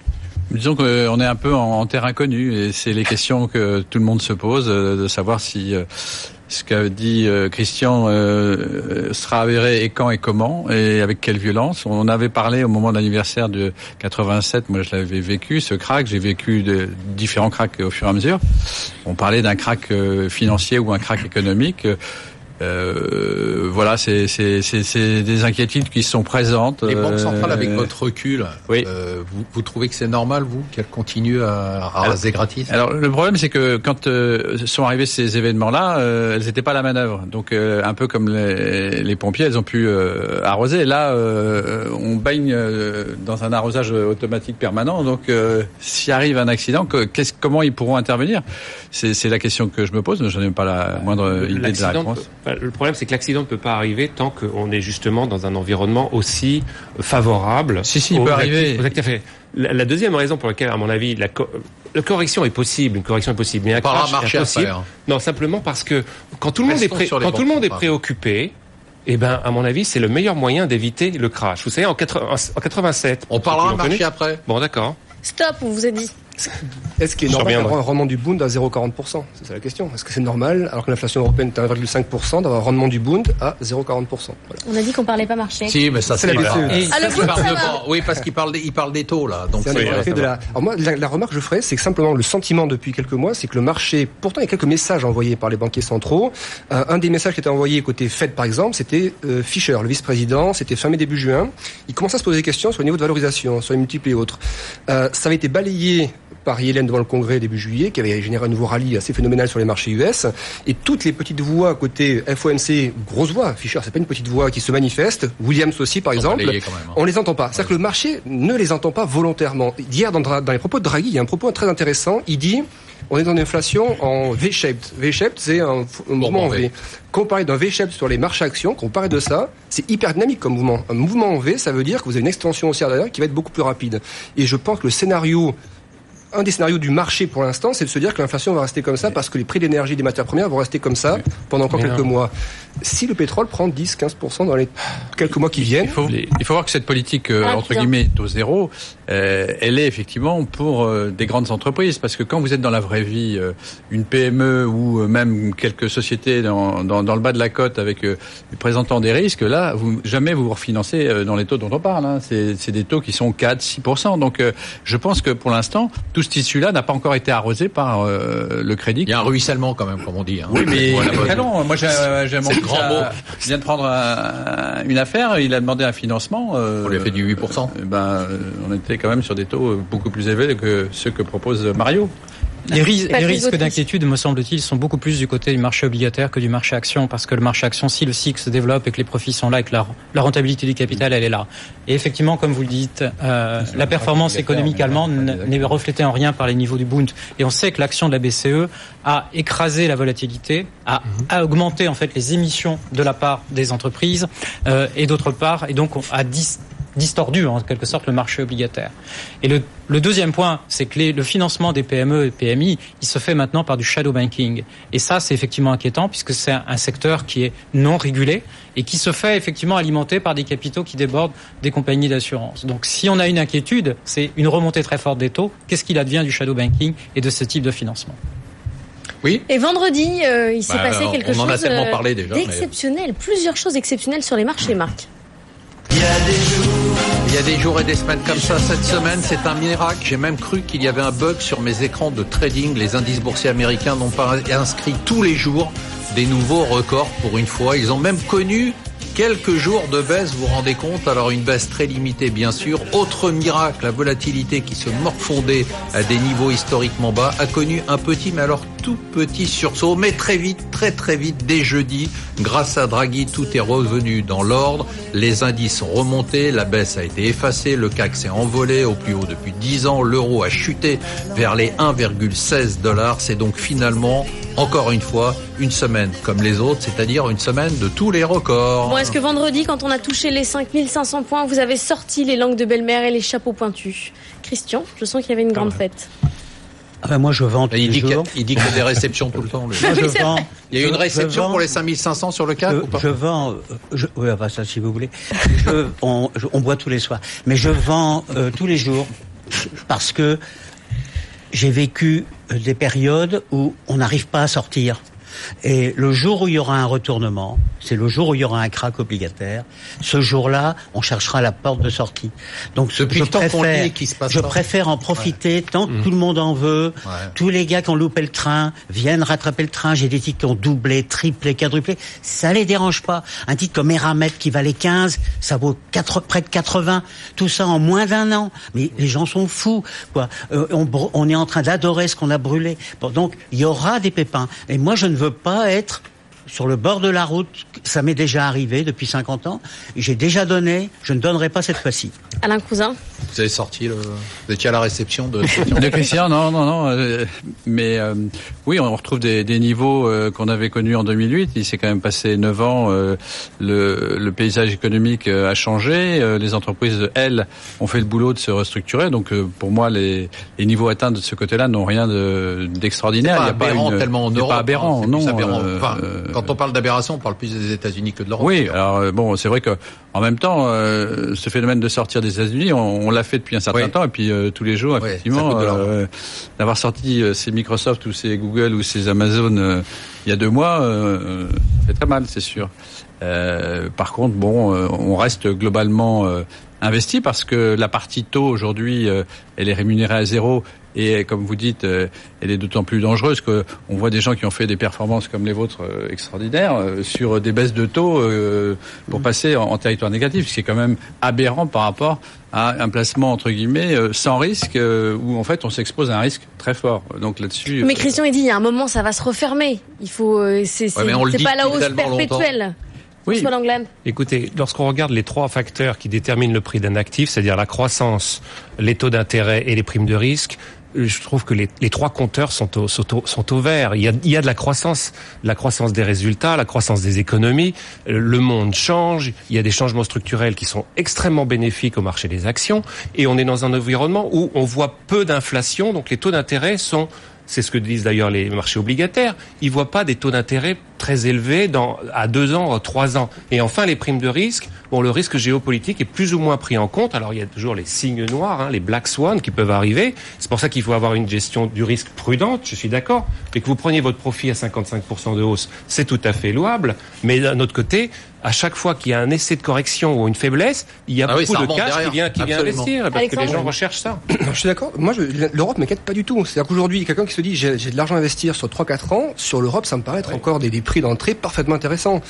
Disons qu'on est un peu en, en terre inconnue et c'est les questions que tout le monde se pose euh, de savoir si euh, ce qu'a dit euh, Christian euh, sera avéré et quand et comment et avec quelle violence. On avait parlé au moment de l'anniversaire de 87, moi je l'avais vécu ce crack, j'ai vécu de différents cracks au fur et à mesure. On parlait d'un crack euh, financier ou un crack économique. Euh, voilà, c'est c'est- c'est- c'est des inquiétudes qui sont présentes. Les banques centrales, avec Euh, votre recul, oui. euh, vous, vous trouvez que c'est normal, vous, qu'elles continuent à, à raser gratis? Alors le problème c'est que quand euh, sont arrivés ces événements-là, euh, elles n'étaient pas à la manœuvre. Donc euh, un peu comme les, les pompiers, elles ont pu euh, arroser. Là, euh, on baigne euh, dans un arrosage automatique permanent. Donc euh, s'il arrive un accident, que- qu'est-ce- comment ils pourront intervenir? C'est c'est la question que je me pose. Je n'ai pas la moindre idée de la réponse. peut- le problème, c'est que l'accident ne peut pas arriver tant qu'on est justement dans un environnement aussi favorable. Si, si, il aux peut actifs- arriver. aux actifs. Fait, La, la deuxième raison pour laquelle, à mon avis, la, co- la correction est possible, une correction est possible, mais un crash est marché impossible. hein. Non, simplement parce que quand tout le monde est, Restons pré- sur les quand tout le banques monde est centrales. préoccupé, eh ben, à mon avis, c'est le meilleur moyen d'éviter le crash. Vous savez, en, 80 en 87. On parlera marché après. Bon, d'accord. Stop, on vous a dit. Est-ce qu'il est normal d'avoir un rendement du Bund à 0,40% C'est ça la question. Est-ce que c'est normal, alors que l'inflation européenne est à 1,5%, d'avoir un rendement du Bund à 0,40% Voilà. On a dit qu'on parlait pas marché. Si, mais ça C'est la Ah. Oui, parce qu'il parle, des, il parle des taux là. Donc de la... Alors moi, la, la remarque que je ferais, c'est que simplement le sentiment depuis quelques mois, c'est que le marché, pourtant il y a quelques messages envoyés par les banquiers centraux. Euh, un des messages qui était envoyé côté Fed par exemple, c'était euh, Fischer, le vice-président, c'était fin mai début juin. Il commençait à se poser des questions sur le niveau de valorisation, sur les multiples et autres. Euh, ça avait été balayé par Yellen devant le Congrès début juillet, qui avait généré un nouveau rallye assez phénoménal sur les marchés US. Et toutes les petites voix côté FOMC, grosses voix, Fischer, c'est pas une petite voix qui se manifeste, Williams aussi par exemple, même, hein. on les entend pas. C'est-à-dire que le marché ne les entend pas volontairement. Hier, dans, dans les propos de Draghi, il y a un propos très intéressant. Il dit, on est dans une inflation en V-shaped. V-shaped, c'est un, mouvement en V. V. Quand on parle d'un V-shaped sur les marchés actions, quand on parle de ça, c'est hyper dynamique comme mouvement. Un mouvement en V, ça veut dire que vous avez une extension haussière derrière qui va être beaucoup plus rapide. Et je pense que le scénario un des scénarios du marché pour l'instant, c'est de se dire que l'inflation va rester comme ça parce que les prix d'énergie et des matières premières vont rester comme ça pendant encore Mais quelques non. mois. Si le pétrole prend 10-15% dans les quelques mois qui viennent, Il faut, il faut voir que cette politique euh, Ah, entre guillemets taux zéro, euh, elle est effectivement pour euh, des grandes entreprises parce que quand vous êtes dans la vraie vie, euh, une PME ou euh, même quelques sociétés dans, dans, dans le bas de la côte avec euh, présentant des risques, là, vous, jamais vous vous refinancez euh, dans les taux dont on parle. Hein. C'est c'est des taux qui sont 4-6%. Donc, euh, je pense que pour l'instant, tout ce tissu-là n'a pas encore été arrosé par euh, le crédit. Il y a un ruissellement quand même, comme on dit. hein. Oui, mais Voilà, il très long. Moi, j'ai j'ai mon grand a- mot. vient de prendre un- une affaire. Il a demandé un financement. euh, On lui a fait du 8%. euh, Ben, euh, on était quand même sur des taux euh, beaucoup plus élevés que ceux que propose Mario. Les, ris- les risques d'inquiétude, me semble-t-il, sont beaucoup plus du côté du marché obligataire que du marché action, parce que le marché action, si le cycle se développe et que les profits sont là et que la, la rentabilité du capital, elle est là. Et effectivement, comme vous le dites, euh, la performance économique allemande n'est reflétée en rien par les niveaux du Bund. Et on sait que l'action de la BCE a écrasé la volatilité, a, a augmenté en fait les émissions de la part des entreprises, euh, et d'autre part, et donc on a dis- distordu en quelque sorte le marché obligataire. Et le, le deuxième point, c'est que les- le financement des PME et PMI, il se fait maintenant par du shadow banking. Et ça, c'est effectivement inquiétant puisque c'est un, un secteur qui est non régulé et qui se fait effectivement alimenter par des capitaux qui débordent des compagnies d'assurance. Donc si on a une inquiétude, c'est une remontée très forte des taux. Qu'est-ce qu'il advient du shadow banking et de ce type de financement? Oui. Et vendredi, euh, il s'est Bah, passé quelque on en a chose tellement euh, parlé déjà, mais- d'exceptionnel. Plusieurs choses exceptionnelles sur les marchés, Marc. Il y a des jours et des semaines comme ça. Cette semaine, c'est un miracle. J'ai même cru qu'il y avait un bug sur mes écrans de trading. Les indices boursiers américains n'ont pas inscrit tous les jours des nouveaux records pour une fois. Ils ont même connu quelques jours de baisse, vous vous rendez compte? Alors une baisse très limitée, bien sûr. Autre miracle, la volatilité qui se morfondait à des niveaux historiquement bas a connu un petit, mais alors tout petit sursaut, mais très vite, très très vite, dès jeudi, grâce à Draghi, tout est revenu dans l'ordre. Les indices sont remontés, la baisse a été effacée, le CAC s'est envolé au plus haut depuis 10 ans, l'euro a chuté vers les 1,16 dollars. C'est donc finalement, encore une fois, une semaine comme les autres, c'est-à-dire une semaine de tous les records. Bon, est-ce que vendredi, quand on a touché les 5500 points, vous avez sorti les langues de belle-mère et les chapeaux pointus? Christian, je sens qu'il y avait une grande fête. Ah ben, moi, je vends tous il, les dit qu'il y a- jours. il dit qu'il y a des réceptions tout le temps. lui. Moi, je Oui, c'est vends. vrai. Il y a eu une réception vends- pour les 5500 sur le CAC je, ou pas? je vends, euh, je, oui, enfin, ça, si vous voulez. Je- on, je- on boit tous les soirs. Mais je vends euh, tous les jours parce que j'ai vécu euh, des périodes où on n'arrive pas à sortir. Et le jour où il y aura un retournement, c'est le jour où il y aura un crack obligataire. Ce jour-là, on cherchera la porte de sortie. Donc, Depuis je le temps qu'on préfère, qu'il se passe je préfère en profiter tant que tout le monde en veut. Ouais. Tous les gars qui ont loupé le train viennent rattraper le train. J'ai des titres qui ont doublé, triplé, quadruplé. Ça les dérange pas. Un titre comme Eramet qui valait 15, ça vaut 4, près de 80. Tout ça en moins d'un an. Mais les gens sont fous. Quoi. Euh, on, est en train d'adorer ce qu'on a brûlé. Bon, donc il y aura des pépins. Et moi, je ne veux pas être sur le bord de la route. Ça m'est déjà arrivé depuis 50 ans. J'ai déjà donné. Je ne donnerai pas cette fois-ci. Alain Cousin Vous avez sorti le... Vous étiez à la réception de... De Christian, non, non, non. euh, mais euh, oui, on retrouve des, des niveaux euh, qu'on avait connus en 2008. Il s'est quand même passé 9 ans. euh, le, le paysage économique euh, a changé. euh, les entreprises, elles, ont fait le boulot de se restructurer. Donc, euh, pour moi, les, les niveaux atteints de ce côté-là n'ont rien de- d'extraordinaire. C'est Il pas aberrant une- tellement en Europe. pas aberrant, hein, c'est non. aberrant. euh, Enfin, quand on parle d'aberration, on parle plus des États-Unis que de l'Europe. oui, alors bon, c'est vrai que en même temps, euh, ce phénomène de sortir des États-Unis, on, on l'a fait depuis un certain Oui. temps, et puis euh, tous les jours, effectivement, euh, d'avoir sorti euh, ces Microsoft ou ces Google ou ces Amazon euh, il y a deux mois, euh, ça fait très mal, c'est sûr. Euh, par contre, bon, euh, on reste globalement euh, investi parce que la partie taux aujourd'hui, euh, elle est rémunérée à zéro. Et comme vous dites, euh, elle est d'autant plus dangereuse que on voit des gens qui ont fait des performances comme les vôtres euh, extraordinaires euh, sur des baisses de taux euh, pour passer en, en territoire négatif, ce qui est quand même aberrant par rapport à un placement entre guillemets euh, sans risque euh, où en fait on s'expose à un risque très fort. Donc là-dessus. Mais euh, Christian, il dit, il y a un moment, ça va se refermer. Il faut, euh, c'est pas la hausse tellement longtemps. perpétuelle. Oui. Écoutez, lorsqu'on regarde les trois facteurs qui déterminent le prix d'un actif, c'est-à-dire la croissance, les taux d'intérêt et les primes de risque, je trouve que les, trois compteurs sont au, sont, au, sont au vert. Il y, a, il y a de la croissance, la croissance des résultats, la croissance des économies. Le monde change. Il y a des changements structurels qui sont extrêmement bénéfiques au marché des actions. Et on est dans un environnement où on voit peu d'inflation. Donc les taux d'intérêt sont c'est ce que disent d'ailleurs les marchés obligataires. Ils voient pas des taux d'intérêt très élevés dans, à deux ans, trois ans. Et enfin, les primes de risque. Bon, le risque géopolitique est plus ou moins pris en compte. Alors, il y a toujours les signes noirs, hein, les black swans qui peuvent arriver. C'est pour ça qu'il faut avoir une gestion du risque prudente. Je suis d'accord. Mais que vous preniez votre profit à 55% de hausse, c'est tout à fait louable. Mais d'un autre côté, à chaque fois qu'il y a un essai de correction ou une faiblesse, il y a Ah oui, beaucoup ça de cash derrière. qui vient, qui vient investir parce que les gens recherchent ça. Non, je suis d'accord. Moi, l'Europe m'inquiète pas du tout. C'est-à-dire qu'aujourd'hui, quelqu'un qui se dit j'ai de l'argent à investir sur 3-4 ans, sur l'Europe, ça me paraît être encore des, des prix d'entrée parfaitement intéressants.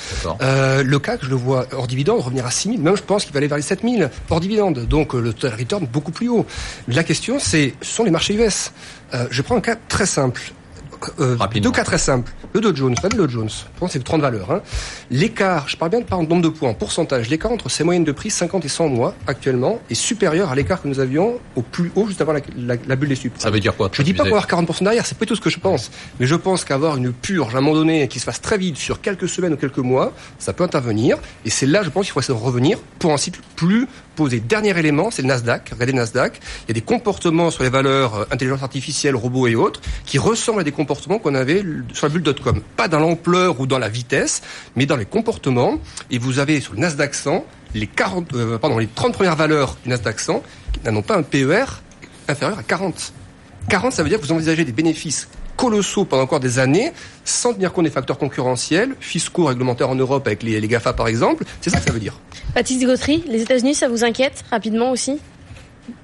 Euh, le CAC, je le vois hors dividende revenir à 6 000. Même, je pense qu'il va aller vers les 7 000 hors dividende. Donc, euh, le total return beaucoup plus haut. La question, c'est ce sont les marchés US. Euh, je prends un cas très simple. Euh, deux cas très simples. Le Dow Jones, savez, le Dow Jones, c'est 30 valeurs. Hein. L'écart, je parle bien de par nombre de points, en pourcentage, l'écart entre ces moyennes de prix 50 et 100 mois actuellement est supérieur à l'écart que nous avions au plus haut juste avant la, la- la bulle des subprimes. Ça veut dire quoi Je dis pas qu'on va avoir 40% derrière, c'est pas tout ce que je pense. Mais je pense qu'avoir une purge à un moment donné qui se fasse très vite sur quelques semaines ou quelques mois, ça peut intervenir. Et c'est là, je pense qu'il faut essayer de revenir pour un cycle plus posé. Dernier élément, c'est le Nasdaq. Regardez le Nasdaq. Il y a des comportements sur les valeurs euh, intelligence artificielle, robots et autres, qui ressemblent à des comportements qu'on avait sur la bulle.com. Pas dans l'ampleur ou dans la vitesse, mais dans les comportements. Et vous avez sur le Nasdaq 100 les 40, euh, les 30 premières valeurs du Nasdaq 100 qui n'ont pas un PER inférieur à 40. 40, ça veut dire que vous envisagez des bénéfices colossaux pendant encore des années, sans tenir compte des facteurs concurrentiels, fiscaux, réglementaires en Europe avec les, les GAFA par exemple. C'est ça que ça veut dire. Baptiste Gautry, les États-Unis, ça vous inquiète rapidement aussi?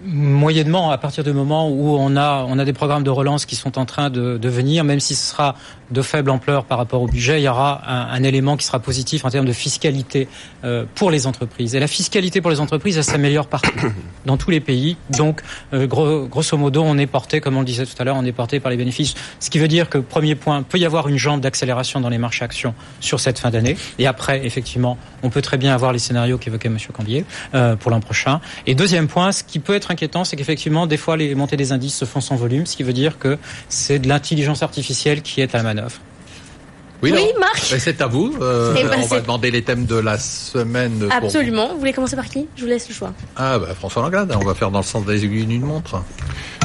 Moyennement, à partir du moment où on a, on a des programmes de relance qui sont en train de, venir, même si ce sera de faible ampleur par rapport au budget, il y aura un, élément qui sera positif en termes de fiscalité euh, pour les entreprises. Et la fiscalité pour les entreprises, elle s'améliore partout, dans tous les pays. Donc, euh, gros, grosso modo, on est porté, comme on le disait tout à l'heure, on est porté par les bénéfices. Ce qui veut dire que, premier point, peut y avoir une jambe d'accélération dans les marchés actions sur cette fin d'année. Et après, effectivement, on peut très bien avoir les scénarios qu'évoquait M. Cambier euh, pour l'an prochain. Et deuxième point, ce qui peut être inquiétant, c'est qu'effectivement, des fois, les montées des indices se font sans volume, ce qui veut dire que c'est de l'intelligence artificielle qui est à la manœuvre. Oui, Marc. C'est à vous. Euh, Eh ben, on va demander les thèmes de la semaine. pour- Absolument. Vous voulez commencer par qui? Je vous laisse le choix. Ah bah François Langlade, on va faire dans le sens des aiguilles d'une montre.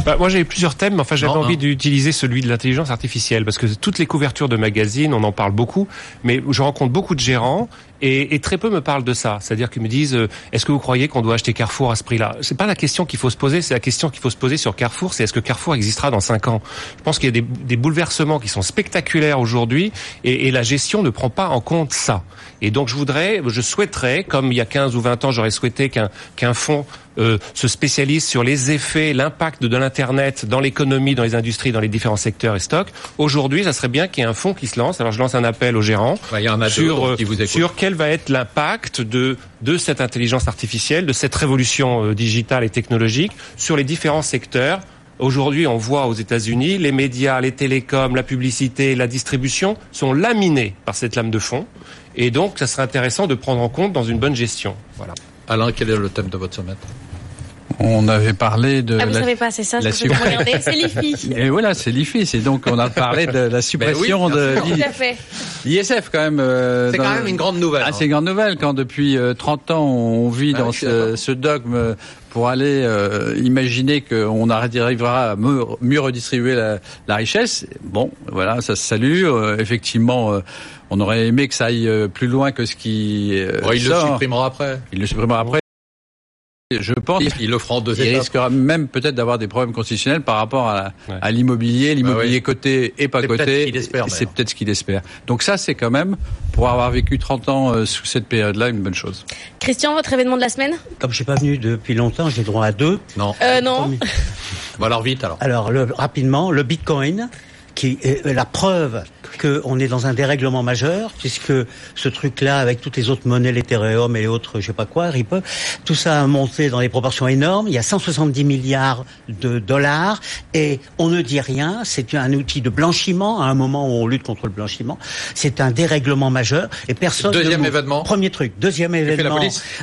Bah, moi j'avais plusieurs thèmes, mais enfin j'avais envie un. d'utiliser celui de l'intelligence artificielle parce que toutes les couvertures de magazines, on en parle beaucoup, mais je rencontre beaucoup de gérants et, et très peu me parlent de ça. C'est-à-dire qu'ils me disent euh, est-ce que vous croyez qu'on doit acheter Carrefour à ce prix-là? C'est pas la question qu'il faut se poser, c'est la question qu'il faut se poser sur Carrefour, c'est est-ce que Carrefour existera dans cinq ans? Je pense qu'il y a des, des bouleversements qui sont spectaculaires aujourd'hui et, et la gestion ne prend pas en compte ça. Et donc je voudrais, je souhaiterais, comme il y a 15 ou 20 ans, j'aurais souhaité qu'un qu'un fonds euh, se spécialise sur les effets, l'impact de l'Internet dans l'économie, dans les industries, dans les différents secteurs et stocks. Aujourd'hui, ça serait bien qu'il y ait un fonds qui se lance. Alors je lance un appel aux gérants Bah, il y en a sur, euh, qui vous écoutent. sur quel va être l'impact de, de cette intelligence artificielle, de cette révolution euh, digitale et technologique sur les différents secteurs. Aujourd'hui, on voit aux États-Unis, les médias, les télécoms, la publicité, la distribution sont laminés par cette lame de fond. Et donc, ça serait intéressant de prendre en compte dans une bonne gestion. Voilà. Alain, quel est le thème de votre semaine? On avait parlé de Ah, vous la- savez pas, c'est ça, la je. C'est l'IFI. Et voilà, c'est l'IFI. C'est donc on a parlé de la suppression bien de sûr. Tout à fait. l'ISF quand même. euh, C'est dans- quand même une grande nouvelle. Ah, hein. c'est une grande nouvelle quand depuis euh, 30 ans on vit Ah dans ce, ce dogme pour aller euh, imaginer qu'on arrivera à mieux, mieux redistribuer la, la richesse. Bon, voilà, ça se salue. Euh, effectivement, euh, on aurait aimé que ça aille euh, plus loin que ce qui euh, Bon, il le supprimera après. Il le supprimera après. Je pense Il le fera en deux il étapes. risquera même peut-être d'avoir des problèmes constitutionnels par rapport à, la- Ouais. à l'immobilier, l'immobilier Ah oui. coté et pas C'est peut-être coté. ce qu'il espère, C'est peut-être ce qu'il espère. Donc ça, c'est quand même, pour avoir vécu 30 ans euh, sous cette période-là, une bonne chose. Christian, votre événement de la semaine? Comme je suis pas venu depuis longtemps, j'ai droit à deux. Non. Euh, non. Bon, alors vite alors. Alors, le, rapidement, le Bitcoin, qui est la preuve qu'on est dans un dérèglement majeur, puisque ce truc-là, avec toutes les autres monnaies, l'Ethereum et autres, je sais pas quoi, Ripple, tout ça a monté dans des proportions énormes. Il y a 170 milliards de dollars et on ne dit rien. C'est un outil de blanchiment à un moment où on lutte contre le blanchiment. C'est un dérèglement majeur et personne. ne Deuxième événement. Premier truc. Deuxième événement.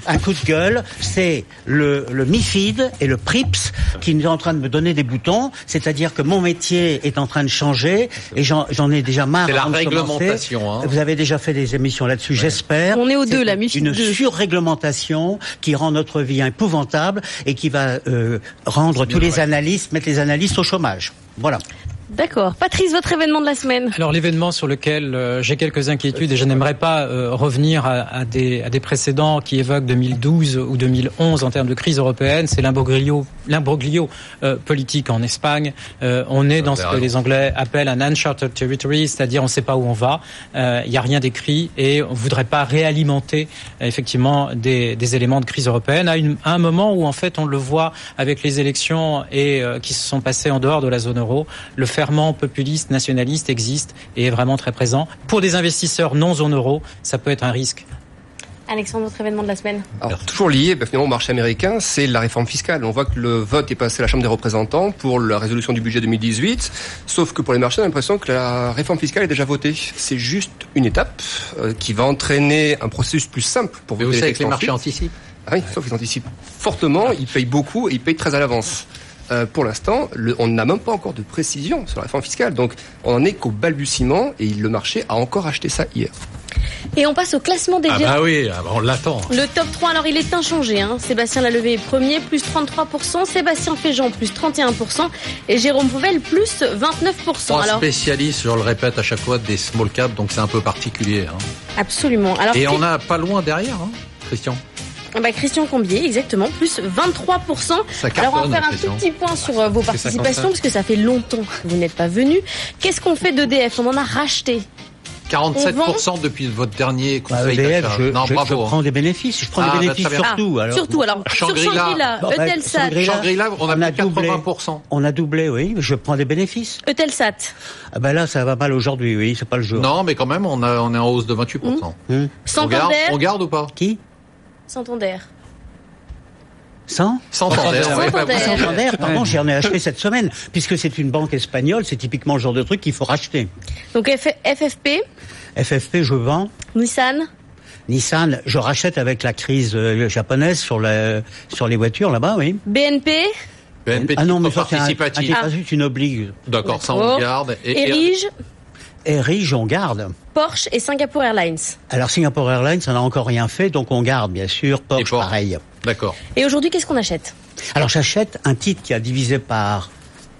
Un coup de gueule, c'est le, le MIFID et le PRIPS qui est en train de me donner des boutons. C'est-à-dire que mon métier est en train de changer et j'en ai déjà marre. C'est la réglementation, hein. Vous avez déjà fait des émissions là-dessus, j'espère. On est aux C'est deux, là, MIFID Une 2. surréglementation qui rend notre vie épouvantable et qui va euh, rendre tous les analystes, mettre les analystes au chômage. Voilà. D'accord. Patrice, votre événement de la semaine? Alors l'événement sur lequel euh, j'ai quelques inquiétudes et je n'aimerais pas euh, revenir à, des, précédents qui évoquent 2012 ou 2011 en termes de crise européenne, c'est l'imbroglio, euh, politique en Espagne. On est dans ce que les Anglais appellent un uncharted territory, c'est-à-dire on ne sait pas où on va, il n'y a rien d'écrit et on voudrait pas réalimenter effectivement des, éléments de crise européenne à, à un moment où en fait on le voit avec les élections et qui se sont passées en dehors de la zone euro, le ferment populiste nationaliste existe et est vraiment très présent. Pour des investisseurs non zone euro, ça peut être un risque. Alexandre, votre événement de la semaine Alors, toujours lié bah, finalement au marché américain, c'est la réforme fiscale. On voit que le vote est passé à la Chambre des représentants pour la résolution du budget 2018, sauf que pour les marchés, on a l'impression que la réforme fiscale est déjà votée. C'est juste une étape euh, qui va entraîner un processus plus simple pour Mais vous voter savez les que les marchés anticipent. Ah oui, sauf qu'ils anticipent fortement, ils payent beaucoup et ils payent très à l'avance. Euh, pour l'instant, on n'a même pas encore de précision sur la réforme fiscale, donc on en est qu'au balbutiement et le marché a encore acheté ça hier. Et on passe au classement des Ah bah oui, ah bah on l'attend. Le top 3, alors il est inchangé. Hein. Sébastien Lalevé est premier, plus 33%. Sébastien Féjean, plus 31%. Et Jérôme Pouvel, plus 29%. Trois Alors, spécialistes, je le répète à chaque fois, des small caps, donc c'est un peu particulier. hein. absolument. Alors, Et on a pas loin derrière, hein, Christian. Bah, Christian Combier, exactement, plus 23%. Alors on va faire un tout petit point sur euh, vos participations, parce que ça fait longtemps que vous n'êtes pas venu. Qu'est-ce qu'on fait d'EDF? On en a racheté 47% depuis votre dernier bah, conseil d'achat. Je, non, je, je, prends des bénéfices. Je prends ah, des bénéfices bah, surtout. Ah, alors. Surtout. Alors, sur Shangri-La, bon, bah, Eutelsat. Shangri-La, on a, on a 80%. On a doublé, oui. Je prends des bénéfices. Eutelsat. Ah ben là, ça va mal aujourd'hui, oui. C'est pas le jour. Non, mais quand même, on, a, on est en hausse de 28%. Mmh. Mmh. On, garde, on garde ou pas? Qui? Santander. 100 Santander. Santander, Santander pardon, j'en ai acheté cette semaine, puisque c'est une banque espagnole, c'est typiquement le genre de truc qu'il faut racheter. Donc FFP FFP, je vends. Nissan Nissan, je rachète avec la crise euh, japonaise sur, le, sur les voitures là-bas, oui. BNP BNP ah non, mais ça c'est un, un, une oblige. D'accord, ça on garde. Et Erige Erige, on garde. Porsche et Singapore Airlines. Alors Singapore Airlines, ça n'a encore rien fait, donc on garde, bien sûr. Porsche, pareil. D'accord. Et aujourd'hui, qu'est-ce qu'on achète? Alors j'achète un titre qui a divisé par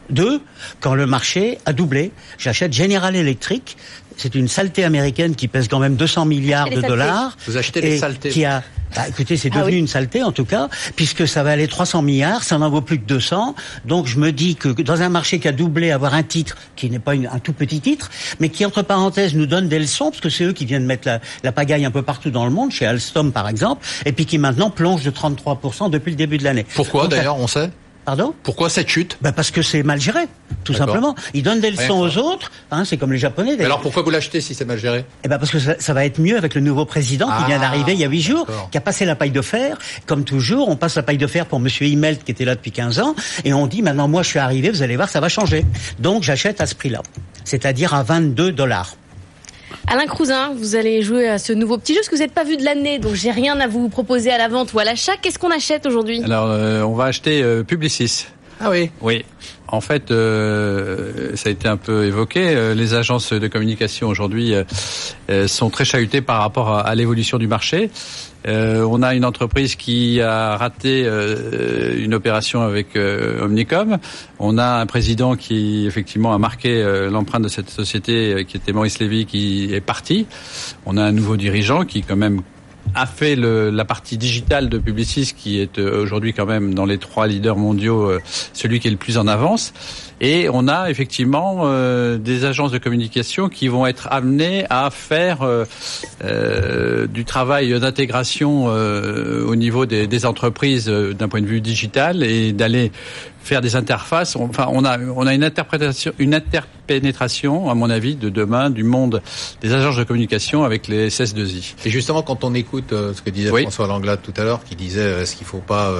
deux quand le marché a doublé. J'achète General Electric. C'est une saleté américaine qui pèse quand même 200 milliards de dollars. Vous achetez les saletés. Qui a, bah, écoutez, c'est devenu une saleté en tout cas, puisque ça va aller 300 milliards, ça n'en vaut plus que 200. Donc je me dis que dans un marché qui a doublé, avoir un titre qui n'est pas une, un tout petit titre, mais qui entre parenthèses nous donne des leçons, parce que c'est eux qui viennent mettre la, la, pagaille un peu partout dans le monde, chez Alstom par exemple, et puis qui maintenant plonge de 33% depuis le début de l'année. Pourquoi d'ailleurs, on sait? Pardon Pourquoi cette chute? Ben Parce que c'est mal géré, tout simplement. Ils donnent des leçons aux autres, hein, c'est comme les Japonais. Alors pourquoi vous l'achetez si c'est mal géré? Eh ben parce que ça, ça, va être mieux avec le nouveau président qui vient ah, d'arriver il y a huit jours, qui a passé la paille de fer. Comme toujours, on passe la paille de fer pour Monsieur Immelt qui était là depuis 15 ans, et on dit maintenant moi je suis arrivé, vous allez voir ça va changer. Donc j'achète à ce prix-là, c'est-à-dire à 22 dollars. Alain Crouzin, vous allez jouer à ce nouveau petit jeu, parce que vous n'êtes pas vu de l'année, donc j'ai rien à vous proposer à la vente ou à l'achat. Qu'est-ce qu'on achète aujourd'hui? Alors, euh, on va acheter euh, Publicis. Ah oui Oui. En fait, euh, ça a été un peu évoqué. Euh, les agences de communication aujourd'hui euh, sont très chahutées par rapport à, à l'évolution du marché. On a une entreprise qui a raté une opération avec Omnicom. On a un président qui effectivement a marqué l'empreinte de cette société, qui était Maurice Lévy, qui est parti. On a un nouveau dirigeant qui quand même a fait le, la partie digitale de Publicis, qui est euh, aujourd'hui quand même dans les trois leaders mondiaux, euh, celui qui est le plus en avance. Et on a effectivement euh, des agences de communication qui vont être amenées à faire euh, du travail d'intégration au niveau des, des entreprises d'un point de vue digital et d'aller faire des interfaces. Enfin, on a, on a une interprétation, une interpénétration, à mon avis, de demain du monde des agences de communication avec les SS2I. Et justement, quand on écoute ce que disait François Langlade tout à l'heure, qui disait est-ce qu'il ne faut pas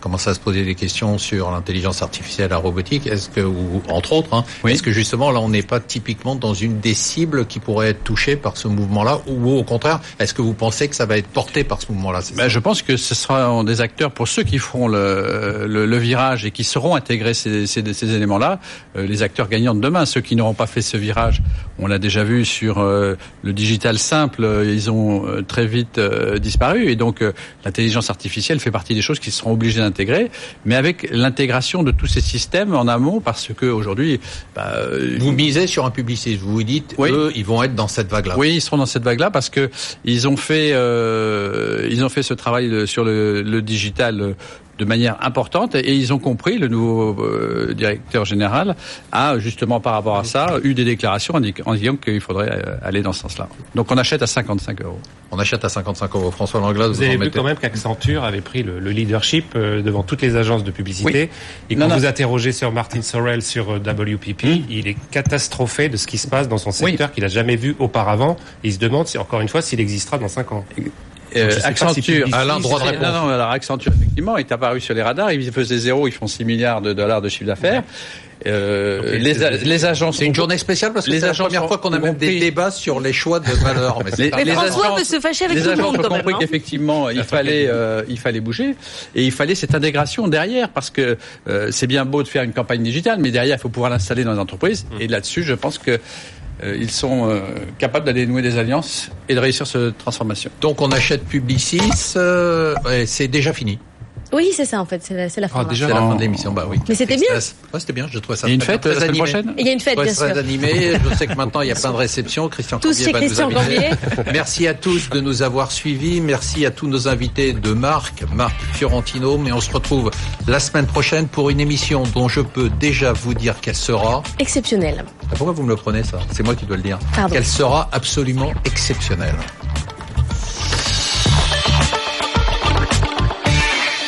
commencer à se poser des questions sur l'intelligence artificielle, la robotique, est-ce que, ou entre autres, hein, est-ce que justement là on n'est pas typiquement dans une des cibles qui pourrait être touchée par ce mouvement-là, ou au contraire, est-ce que vous pensez que ça va être porté par ce mouvement-là ben, Je pense que ce sera des acteurs pour ceux qui feront le, le, le virage et qui seront intégrés ces, ces, ces éléments-là, euh, les acteurs gagnants de demain. Ceux qui n'auront pas fait ce virage, on l'a déjà vu sur euh, le digital simple, euh, ils ont très vite disparu, et donc l'intelligence artificielle fait partie des choses qui seront obligées intégré, mais avec l'intégration de tous ces systèmes en amont, parce que aujourd'hui, bah, vous misez sur un publiciste. Vous vous dites, eux, ils vont être dans cette vague-là. Oui, ils seront dans cette vague-là parce que ils ont fait, euh, ils ont fait ce travail sur le, le digital de manière importante et ils ont compris, le nouveau euh, directeur général a justement par rapport à ça eu des déclarations en, disant qu'il faudrait euh, aller dans ce sens-là. Donc on achète à 55 euros. On achète à 55 euros. François Langlade, vous, vous avez vu quand même qu'Accenture avait pris le, leadership euh, devant toutes les agences de publicité. Et quand vous interrogez sur Martin Sorrell sur WPP, hmm. il est catastrophé de ce qui se passe dans son secteur qu'il n'a jamais vu auparavant. Et il se demande, si, encore une fois, s'il existera dans 5 ans. Euh, Accenture, à l'endroit de Non, non, alors Accenture, effectivement, est apparu sur les radars. Ils faisaient zéro, ils font 6 milliards de dollars de chiffre d'affaires. Euh, les, les agences. C'est une journée spéciale parce que c'est la première fois qu'on a même des débats sur les choix de valeur. Mais, les, François peut se fâcher avec les tout le monde ont compris qu'effectivement il fallait euh, il fallait bouger et il fallait cette intégration derrière parce que euh, c'est bien beau de faire une campagne digitale, mais derrière il faut pouvoir l'installer dans les entreprises. Mmh. Et là-dessus, je pense que euh, ils sont euh, capables d'aller nouer des alliances et de réussir cette transformation. Donc on achète Publicis, euh, c'est déjà fini. Oui, c'est ça en fait, c'est la, c'est la fin. Ah, déjà, c'est la fin de l'émission, bah oui. Mais c'était bien. Ouais, c'était bien, je trouvais ça. Il y a une fête très la semaine prochaine Il y a une fête, bien très sûr. animé. Je sais que maintenant il y a plein de réceptions. Christian Tous Cambier chez va Christian nous inviter. Cambier. Merci à tous de nous avoir suivis. Merci à tous nos invités de Marc, Marc Fiorentino. Mais on se retrouve la semaine prochaine pour une émission dont je peux déjà vous dire qu'elle sera. Exceptionnel. Pourquoi vous me le prenez ça? C'est moi qui dois le dire. Pardon. Qu'elle sera absolument exceptionnelle.